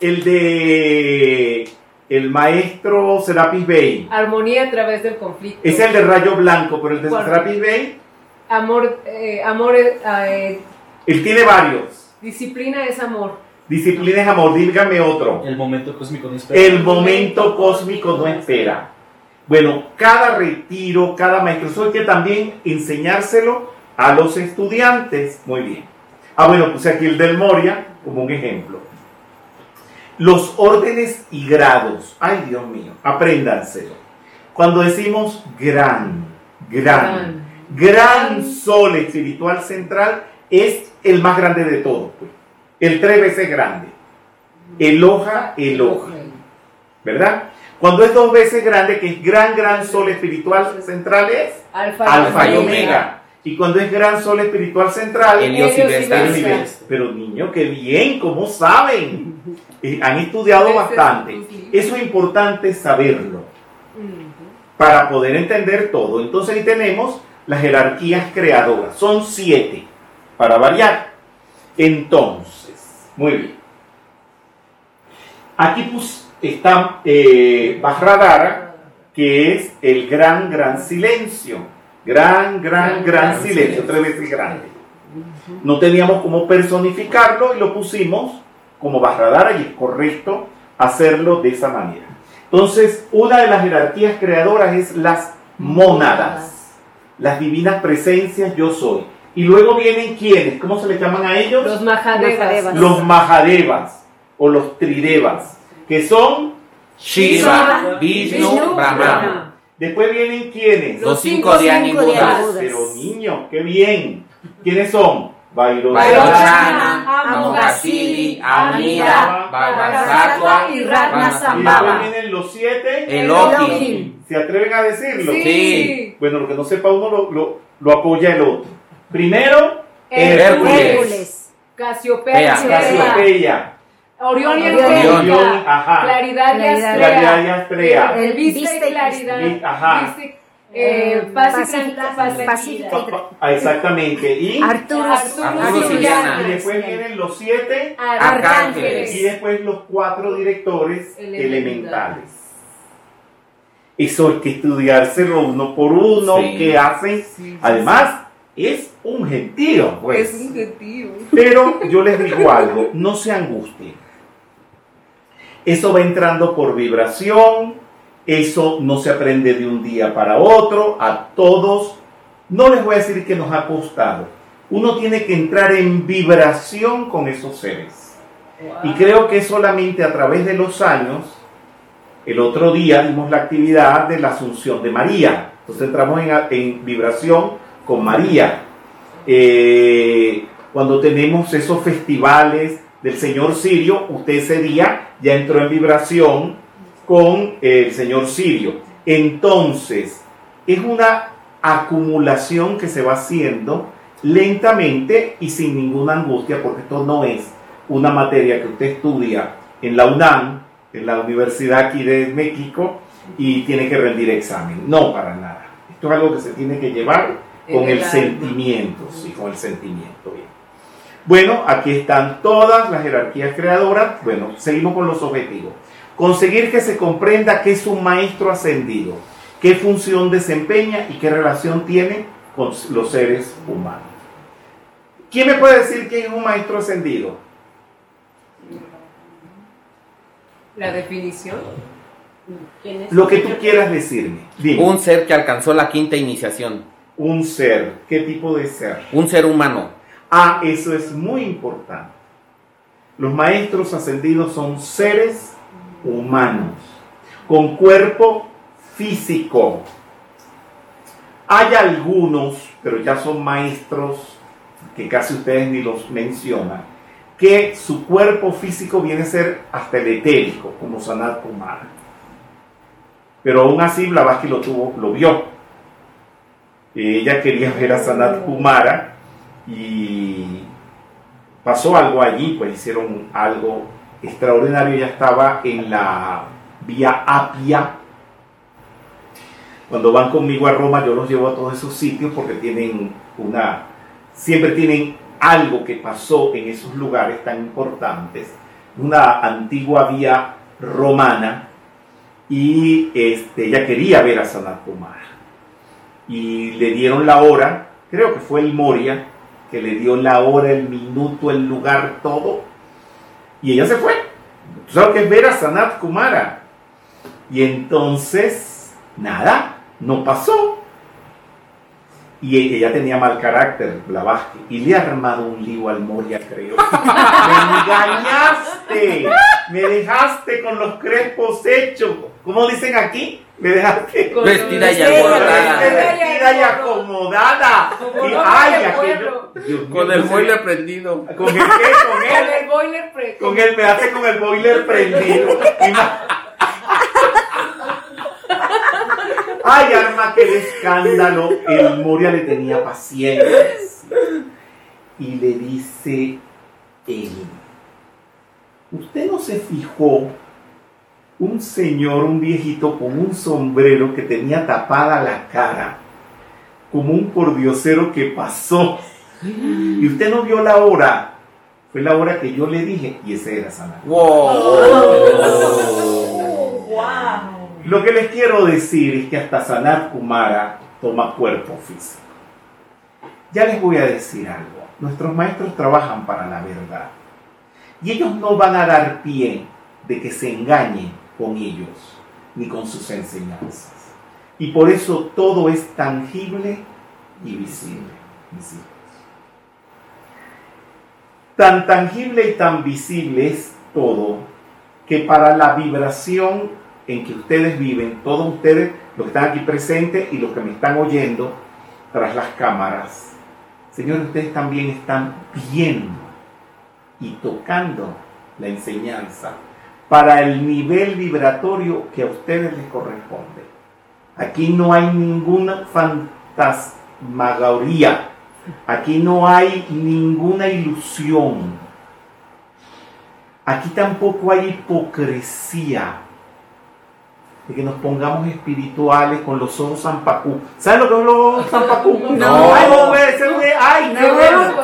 el, el de el maestro Serapis Bey. Armonía a través del conflicto. Es el de Rayo Blanco, pero el de ¿Cuál? Serapis Bey, Amor, eh, amor, eh, él tiene varios. disciplina es amor. Disciplina es amor, dígame otro. El momento cósmico no espera. El momento cósmico no espera. Bueno, cada retiro, cada maestro, eso hay que también enseñárselo a los estudiantes. Muy bien. Ah, bueno, puse aquí el del Moria como un ejemplo. Los órdenes y grados. Ay, Dios mío, apréndanselo. Cuando decimos gran, gran, gran sol espiritual central, es el más grande de todos. pues. El tres veces grande. Eloja, eloja. ¿verdad? Cuando es dos veces grande, que es gran, gran sol espiritual central, es Alfa, alfa y omega. Y cuando es gran sol espiritual central, Helios y nivel. Pero niño, qué bien, ¿cómo saben? Eh, han estudiado bastante. Eso es importante saberlo para poder entender todo. Entonces ahí tenemos las jerarquías creadoras. Son siete, para variar. Entonces, muy bien. Aquí pues, está eh, que es el gran, gran silencio. Gran, gran, Gran, silencio, silencio. tres veces grande. No teníamos cómo personificarlo y lo pusimos como Vajradhara y es correcto hacerlo de esa manera. Entonces, una de las jerarquías creadoras es las mónadas, las divinas presencias yo soy. Y luego vienen quienes, ¿cómo se les llaman a ellos? Los majadevas. Mahadevas. Los Mahadevas o los Tridevas, que son, Shiva, Vishnu, Brahma. Después vienen quienes. Los cinco Dhyani Budas. Pero niños, qué bien. ¿Quiénes son? Vairocana, Amoghasili, Amida, Bhagasatva y Y Ragnasambhava. después vienen los siete. Elohim. ¿Se atreven a decirlo? Sí. Sí. Bueno, lo que no sepa uno lo, lo- lo apoya el otro. Primero, Hércules. Hércules. Casiopea. Orión y Angélica. ajá. Claridad y Claridad. Claridad y Astrea. Astrea. El Vista y y claridad. Vi- ajá. Eh, paz y Pacífica, tranquilidad. pacífica Exactamente. Y, Arturo, Arturo y después vienen los siete Arcángeles. y después los cuatro directores Elementales. elementales. Eso hay que estudiárselo uno por uno, Sí. que hacen. Además, es un gentío, pues. Es un gentío. Pero yo les digo algo, no se angustien. Eso va entrando por vibración, eso no se aprende de un día para otro, a todos. No les voy a decir que nos ha costado, uno tiene que entrar en vibración con esos seres. Y creo que solamente a través de los años, el otro día dimos la actividad de la Asunción de María. Entonces entramos en, en vibración con María. Eh, cuando tenemos esos festivales del Señor Sirio, usted ese día ya entró en vibración con el Señor Sirio. Entonces, es una acumulación que se va haciendo lentamente y sin ninguna angustia, porque esto no es una materia que usted estudia en la UNAM, en la Universidad aquí de México, y tiene que rendir examen. No, para nada. Esto es algo que se tiene que llevar con el sentimiento, sí, con el sentimiento. Bien. Bueno, aquí están todas las jerarquías creadoras. Bueno, seguimos con los objetivos. Conseguir que se comprenda qué es un maestro ascendido, qué función desempeña y qué relación tiene con los seres humanos. ¿Quién me puede decir quién es un maestro ascendido? La definición. ¿Quién es? Lo que tú quieras decirme. Dime. Un ser que alcanzó la quinta iniciación. Un ser. ¿Qué tipo de ser? Un ser humano. Ah, eso es muy importante. Los maestros ascendidos son seres humanos, con cuerpo físico. Hay algunos, pero ya son maestros que casi ustedes ni los mencionan, que su cuerpo físico viene a ser hasta el etérico, como Sanat Kumara. Pero aún así Blavatsky lo tuvo, lo vio. Ella quería ver a Sanat Kumara y pasó algo allí, pues hicieron algo extraordinario. Ella estaba en la vía Apia. Cuando van conmigo a Roma, yo los llevo a todos esos sitios porque tienen una, siempre tienen algo que pasó en esos lugares tan importantes. Una antigua vía romana y este, ella quería ver a Sanat Kumara. Y le dieron la hora, creo que fue el Moria, que le dio la hora, el minuto, el lugar, todo. Y ella se fue. ¿Tú sabes qué es ver a Sanat Kumara? Y entonces, nada, no pasó. Y ella tenía mal carácter, Blavatsky, y le ha armado un lío al Moria, creo. ¡Me engañaste! ¡Me dejaste con los crespos hechos! ¿Cómo dicen aquí? ¿Me dejaste? Con Vestida y Vestida acomodada. y acomodada. Como Y, ay, Con el boiler prendido. ¿Con el qué? Con Con él. el boiler pre- Con él me hace con el boiler prendido. Ay, arma, qué escándalo. El Moria le tenía paciencia. Y le dice él, ¿usted no se fijó un señor, un viejito con un sombrero que tenía tapada la cara, como un pordiosero que pasó? Y usted no vio la hora. Fue la hora que yo le dije y ese era Sanat. Wow. Lo que les quiero decir es que hasta Sanat Kumara toma cuerpo físico. Ya les voy a decir algo. Nuestros maestros trabajan para la verdad. Y ellos no van a dar pie de que se engañen con ellos ni con sus enseñanzas. Y por eso todo es tangible y visible. hijos. Tan tangible y tan visible es todo que para la vibración en que ustedes viven, todos ustedes, los que están aquí presentes y los que me están oyendo tras las cámaras, señores, ustedes también están viendo y tocando la enseñanza para el nivel vibratorio que a ustedes les corresponde. Aquí no hay ninguna fantasmagoría, aquí no hay ninguna ilusión, aquí tampoco hay hipocresía de que nos pongamos espirituales con los ojos zampacú. ¿Saben lo que es los ojos zampacú? No. Ay, no, güey, ese güey, ay, qué No, bueno. no,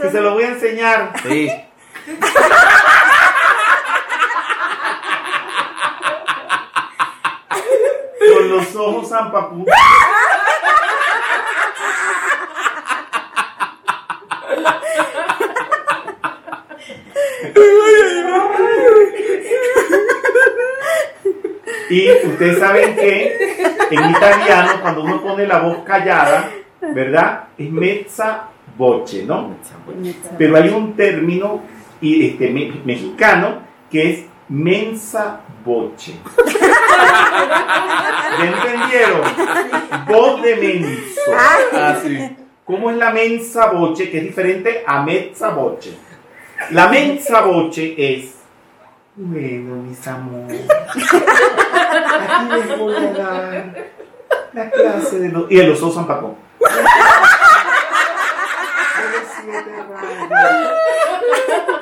Que se lo voy a enseñar. Sí. Con los ojos zampacú. Y ustedes saben que en italiano, cuando uno pone la voz callada, ¿verdad? Es mezza boche, ¿no? Pero hay un término y, este, me- mexicano que es mensa boche. ¿Ya entendieron? Voz de menso. Ah, sí. ¿Cómo es la mensa boche? Que es diferente a mezza boche. La mensa boche es. Bueno, mis amores. Aquí les voy a dar la clase de los. Y de los San Paco.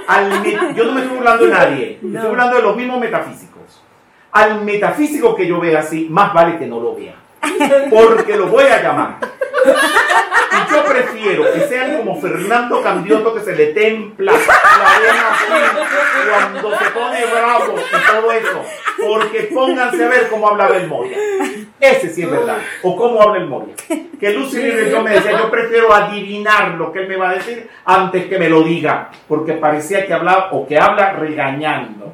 Al yo no me estoy burlando de nadie, me estoy burlando de los mismos metafísicos. Al metafísico que yo vea así, más vale que no lo vea. Porque lo voy a llamar. Y yo prefiero que sean como Fernando Candioto que se le templa la arena así cuando se pone bravo y todo eso. Porque pónganse a ver cómo hablaba el Moria. Ese sí es verdad. O cómo habla el Moria. Que Lucy yo me decía, yo prefiero adivinar lo que él me va a decir antes que me lo diga. Porque parecía que hablaba o que habla regañando.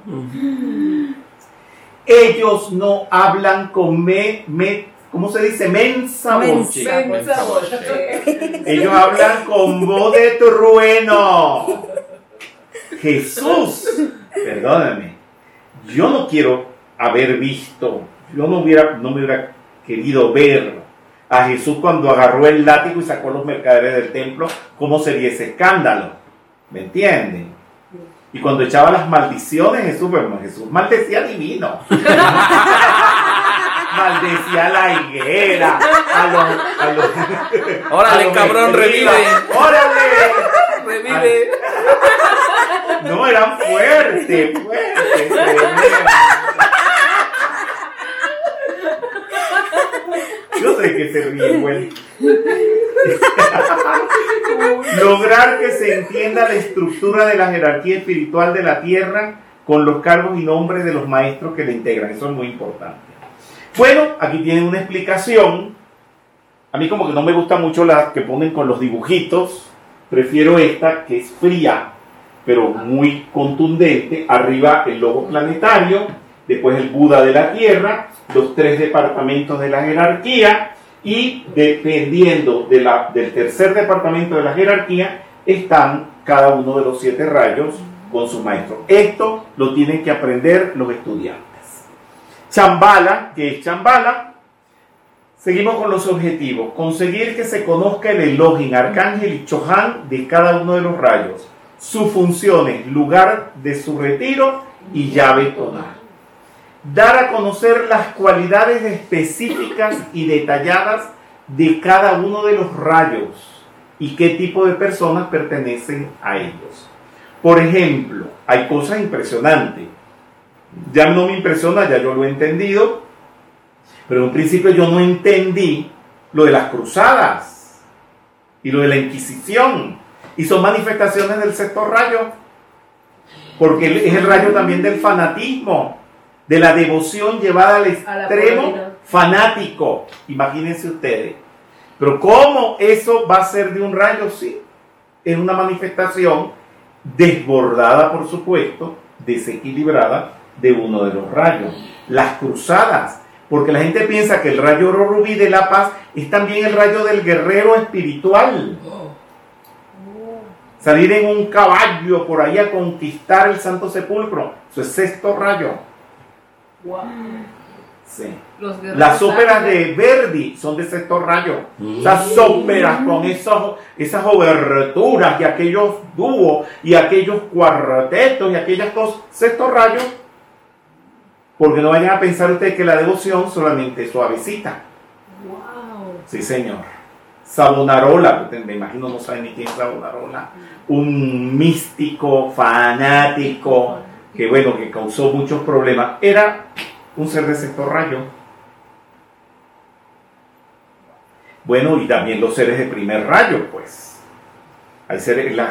Ellos no hablan con me, me ¿cómo se dice? Mensa voce. Mensa boche. Ellos hablan con voz de trueno. Jesús, perdóname, yo no quiero haber visto, yo no hubiera, no me hubiera querido ver a Jesús cuando agarró el látigo y sacó a los mercaderes del templo, ¿cómo sería ese escándalo? ¿Me entienden? Y cuando echaba las maldiciones, Jesús, bueno, Jesús maldecía divino. maldecía a la higuera, a los... A los Órale, a los cabrón, revive. ¡Órale! Revive. No, eran fuertes, fuertes. Yo sé que se ríe, güey. Lograr que se entienda la estructura de la jerarquía espiritual de la tierra con los cargos y nombres de los maestros que la integran. Eso es muy importante. Bueno, aquí tienen una explicación. A mí como que no me gusta mucho la que ponen con los dibujitos. Prefiero esta que es fría, pero muy contundente. Arriba el logo planetario, después el Buda de la Tierra, los tres departamentos de la jerarquía y dependiendo del tercer departamento de la jerarquía están cada uno de los siete rayos con su maestro. Esto lo tienen que aprender los estudiantes. Chambala, que es Chambala, Seguimos con los objetivos. Conseguir que se conozca el Elohim, Arcángel y de cada uno de los rayos. Sus funciones, lugar de su retiro y llave tonal. Dar a conocer las cualidades específicas y detalladas de cada uno de los rayos y qué tipo de personas pertenecen a ellos. Por ejemplo, hay cosas impresionantes. Ya no me impresiona, ya yo lo he entendido, pero en un principio yo no entendí lo de las cruzadas y lo de la Inquisición. Y son manifestaciones del sexto rayo. Porque es el rayo también del fanatismo, de la devoción llevada al extremo fanático. Imagínense ustedes. Pero ¿cómo eso va a ser de un rayo? Sí, es una manifestación desbordada, por supuesto, desequilibrada de uno de los rayos. Las cruzadas, porque la gente piensa que el rayo oro rubí de la paz es también el rayo del guerrero espiritual. Salir en un caballo por ahí a conquistar el Santo Sepulcro. Eso es sexto rayo. Wow. Sí. Las óperas de Verdi son de sexto rayo. Mm. Esas óperas con esos, esas oberturas y aquellos dúos y aquellos cuartetos y aquellas cosas. Sexto rayo. Porque no vayan a pensar ustedes que la devoción solamente es suavecita. Wow. Sí, señor. Savonarola, me imagino no saben ni quién es Savonarola. Un místico, fanático, que bueno, que causó muchos problemas. Era un ser de sexto rayo. Bueno, y también los seres de primer rayo, pues. Hay seres, la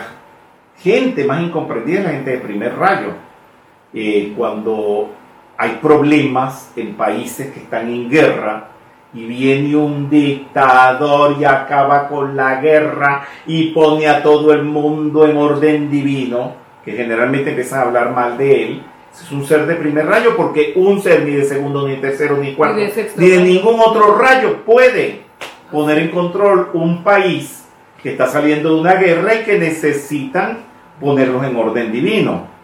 gente más incomprendida es la gente de primer rayo. Eh, cuando hay problemas en países que están en guerra y viene un dictador y acaba con la guerra y pone a todo el mundo en orden divino, que generalmente empiezan a hablar mal de él, es un ser de primer rayo porque un ser ni de segundo, ni de tercero, ni cuarto, Ni de sexto ni de ningún otro rayo puede poner en control un país que está saliendo de una guerra y que necesitan ponerlos en orden divino.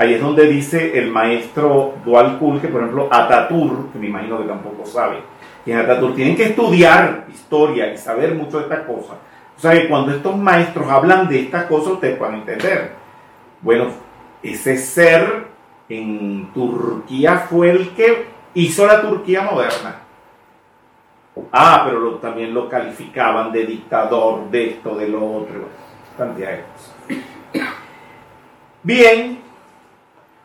Ahí es donde dice el maestro Dual Kul que, por ejemplo, Atatur, que me imagino que tampoco sabe, que en Atatur tienen que estudiar historia y saber mucho de estas cosas. O sea que cuando estos maestros hablan de estas cosas, ustedes pueden entender. Bueno, ese ser en Turquía fue el que hizo la Turquía moderna. Ah, pero también lo calificaban de dictador, de esto, de lo otro, cantidad de cosas. Bien,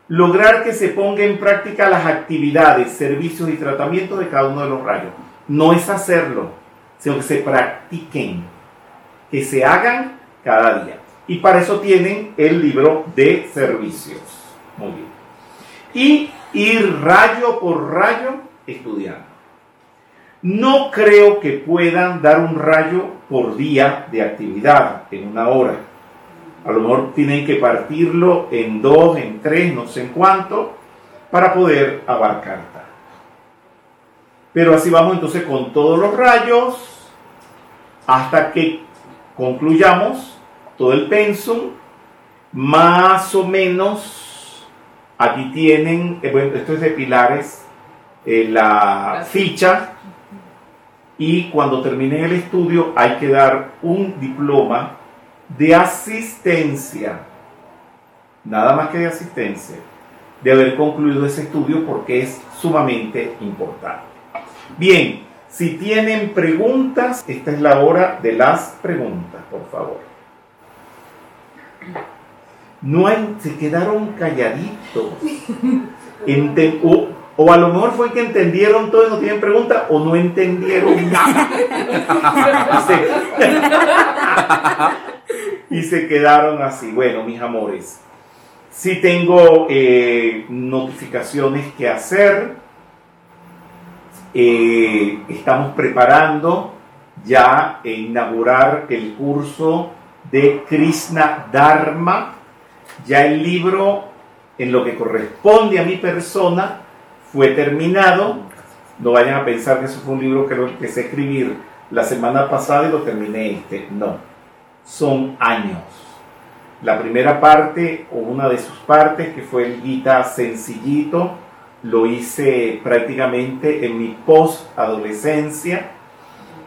lograr que se ponga en práctica las actividades, servicios y tratamientos de cada uno de los rayos. No es hacerlo, sino que se practiquen, que se hagan cada día. Y para eso tienen el libro de servicios. Muy bien. Y ir rayo por rayo estudiando. No creo que puedan dar un rayo por día de actividad en una hora. A lo mejor tienen que partirlo en dos, en tres, no sé en cuánto, para poder abarcar tal. Pero así vamos entonces con todos los rayos hasta que concluyamos todo el pensum. Más o menos, aquí tienen, eh, bueno, esto es de pilares, eh, la ficha y cuando terminen el estudio hay que dar un diploma de asistencia, nada más que de asistencia, de haber concluido ese estudio porque es sumamente importante. Bien, si tienen preguntas, esta es la hora de las preguntas, por favor. No hay, se quedaron calladitos. O, o a lo mejor fue que entendieron todo y no tienen pregunta, o no entendieron nada. Y se, quedaron así. Bueno, mis amores, sí tengo eh, notificaciones que hacer. Eh, estamos preparando ya e inaugurar el curso de Krishna Dharma. Ya el libro, en lo que corresponde a mi persona, fue terminado. No vayan a pensar que eso fue un libro que lo empecé a escribir la semana pasada y lo terminé este. No, son años. La primera parte, o una de sus partes, que fue el Gita sencillito, lo hice prácticamente en mi post-adolescencia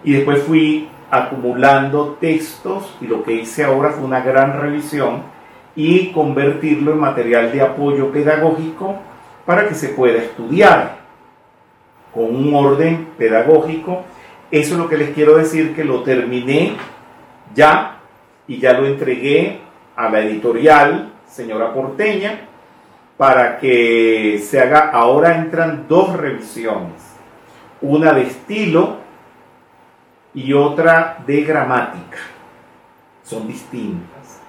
y después fui acumulando textos y lo que hice ahora fue una gran revisión y convertirlo en material de apoyo pedagógico para que se pueda estudiar con un orden pedagógico. Eso es lo que les quiero decir, que lo terminé ya y ya lo entregué a la editorial, señora Porteña, para que se haga, ahora entran dos revisiones, una de estilo y otra de gramática. Son distintas.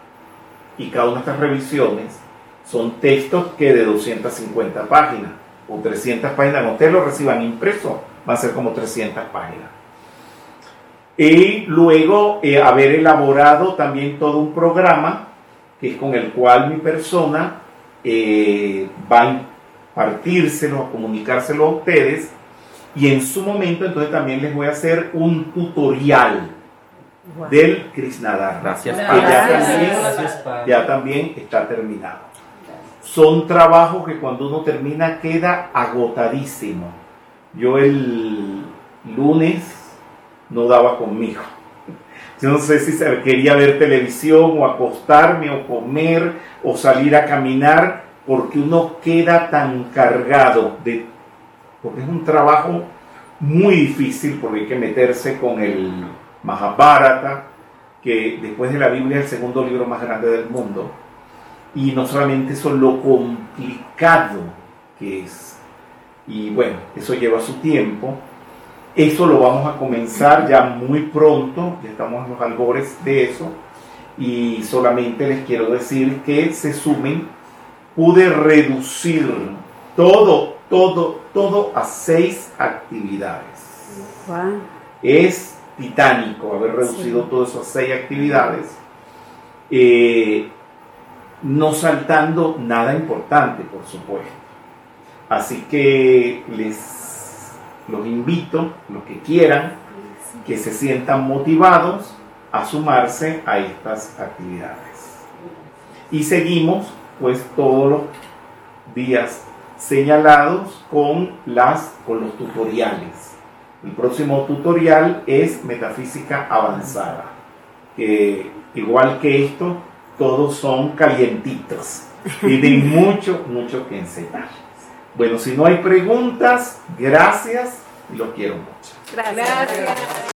Y cada una de estas revisiones son textos que de 250 páginas o 300 páginas, cuando ustedes lo reciban impreso, va a ser como 300 páginas. Y luego eh, haber elaborado también todo un programa que es con el cual mi persona eh, va a partírselo, a comunicárselo a ustedes y en su momento entonces también les voy a hacer un tutorial del Krishnadharma. Gracias, que ya Gracias. también, Gracias, Padre. ya también está terminado. Son trabajos que cuando uno termina queda agotadísimo. Yo el lunes no daba conmigo. Yo no sé si quería ver televisión o acostarme o comer o salir a caminar porque uno queda tan cargado de porque es un trabajo muy difícil porque hay que meterse con el Mahabharata, que después de la Biblia es el segundo libro más grande del mundo. Y no solamente eso, lo complicado que es. Y bueno, eso lleva su tiempo. Eso lo vamos a comenzar ya muy pronto, ya estamos en los albores de eso. Y solamente les quiero decir que se sumen, pude reducir todo, todo, todo a seis actividades. Es titánico haber reducido Sí. todo eso a seis actividades, eh, no saltando nada importante, por supuesto. Así que les los invito, los que quieran, que se sientan motivados a sumarse a estas actividades. Y seguimos pues todos los días señalados con, las, con los tutoriales. El próximo tutorial es metafísica avanzada, que igual que esto, todos son calientitos. Tienen mucho, mucho que enseñar. Bueno, si no hay preguntas, gracias y los quiero mucho. Gracias.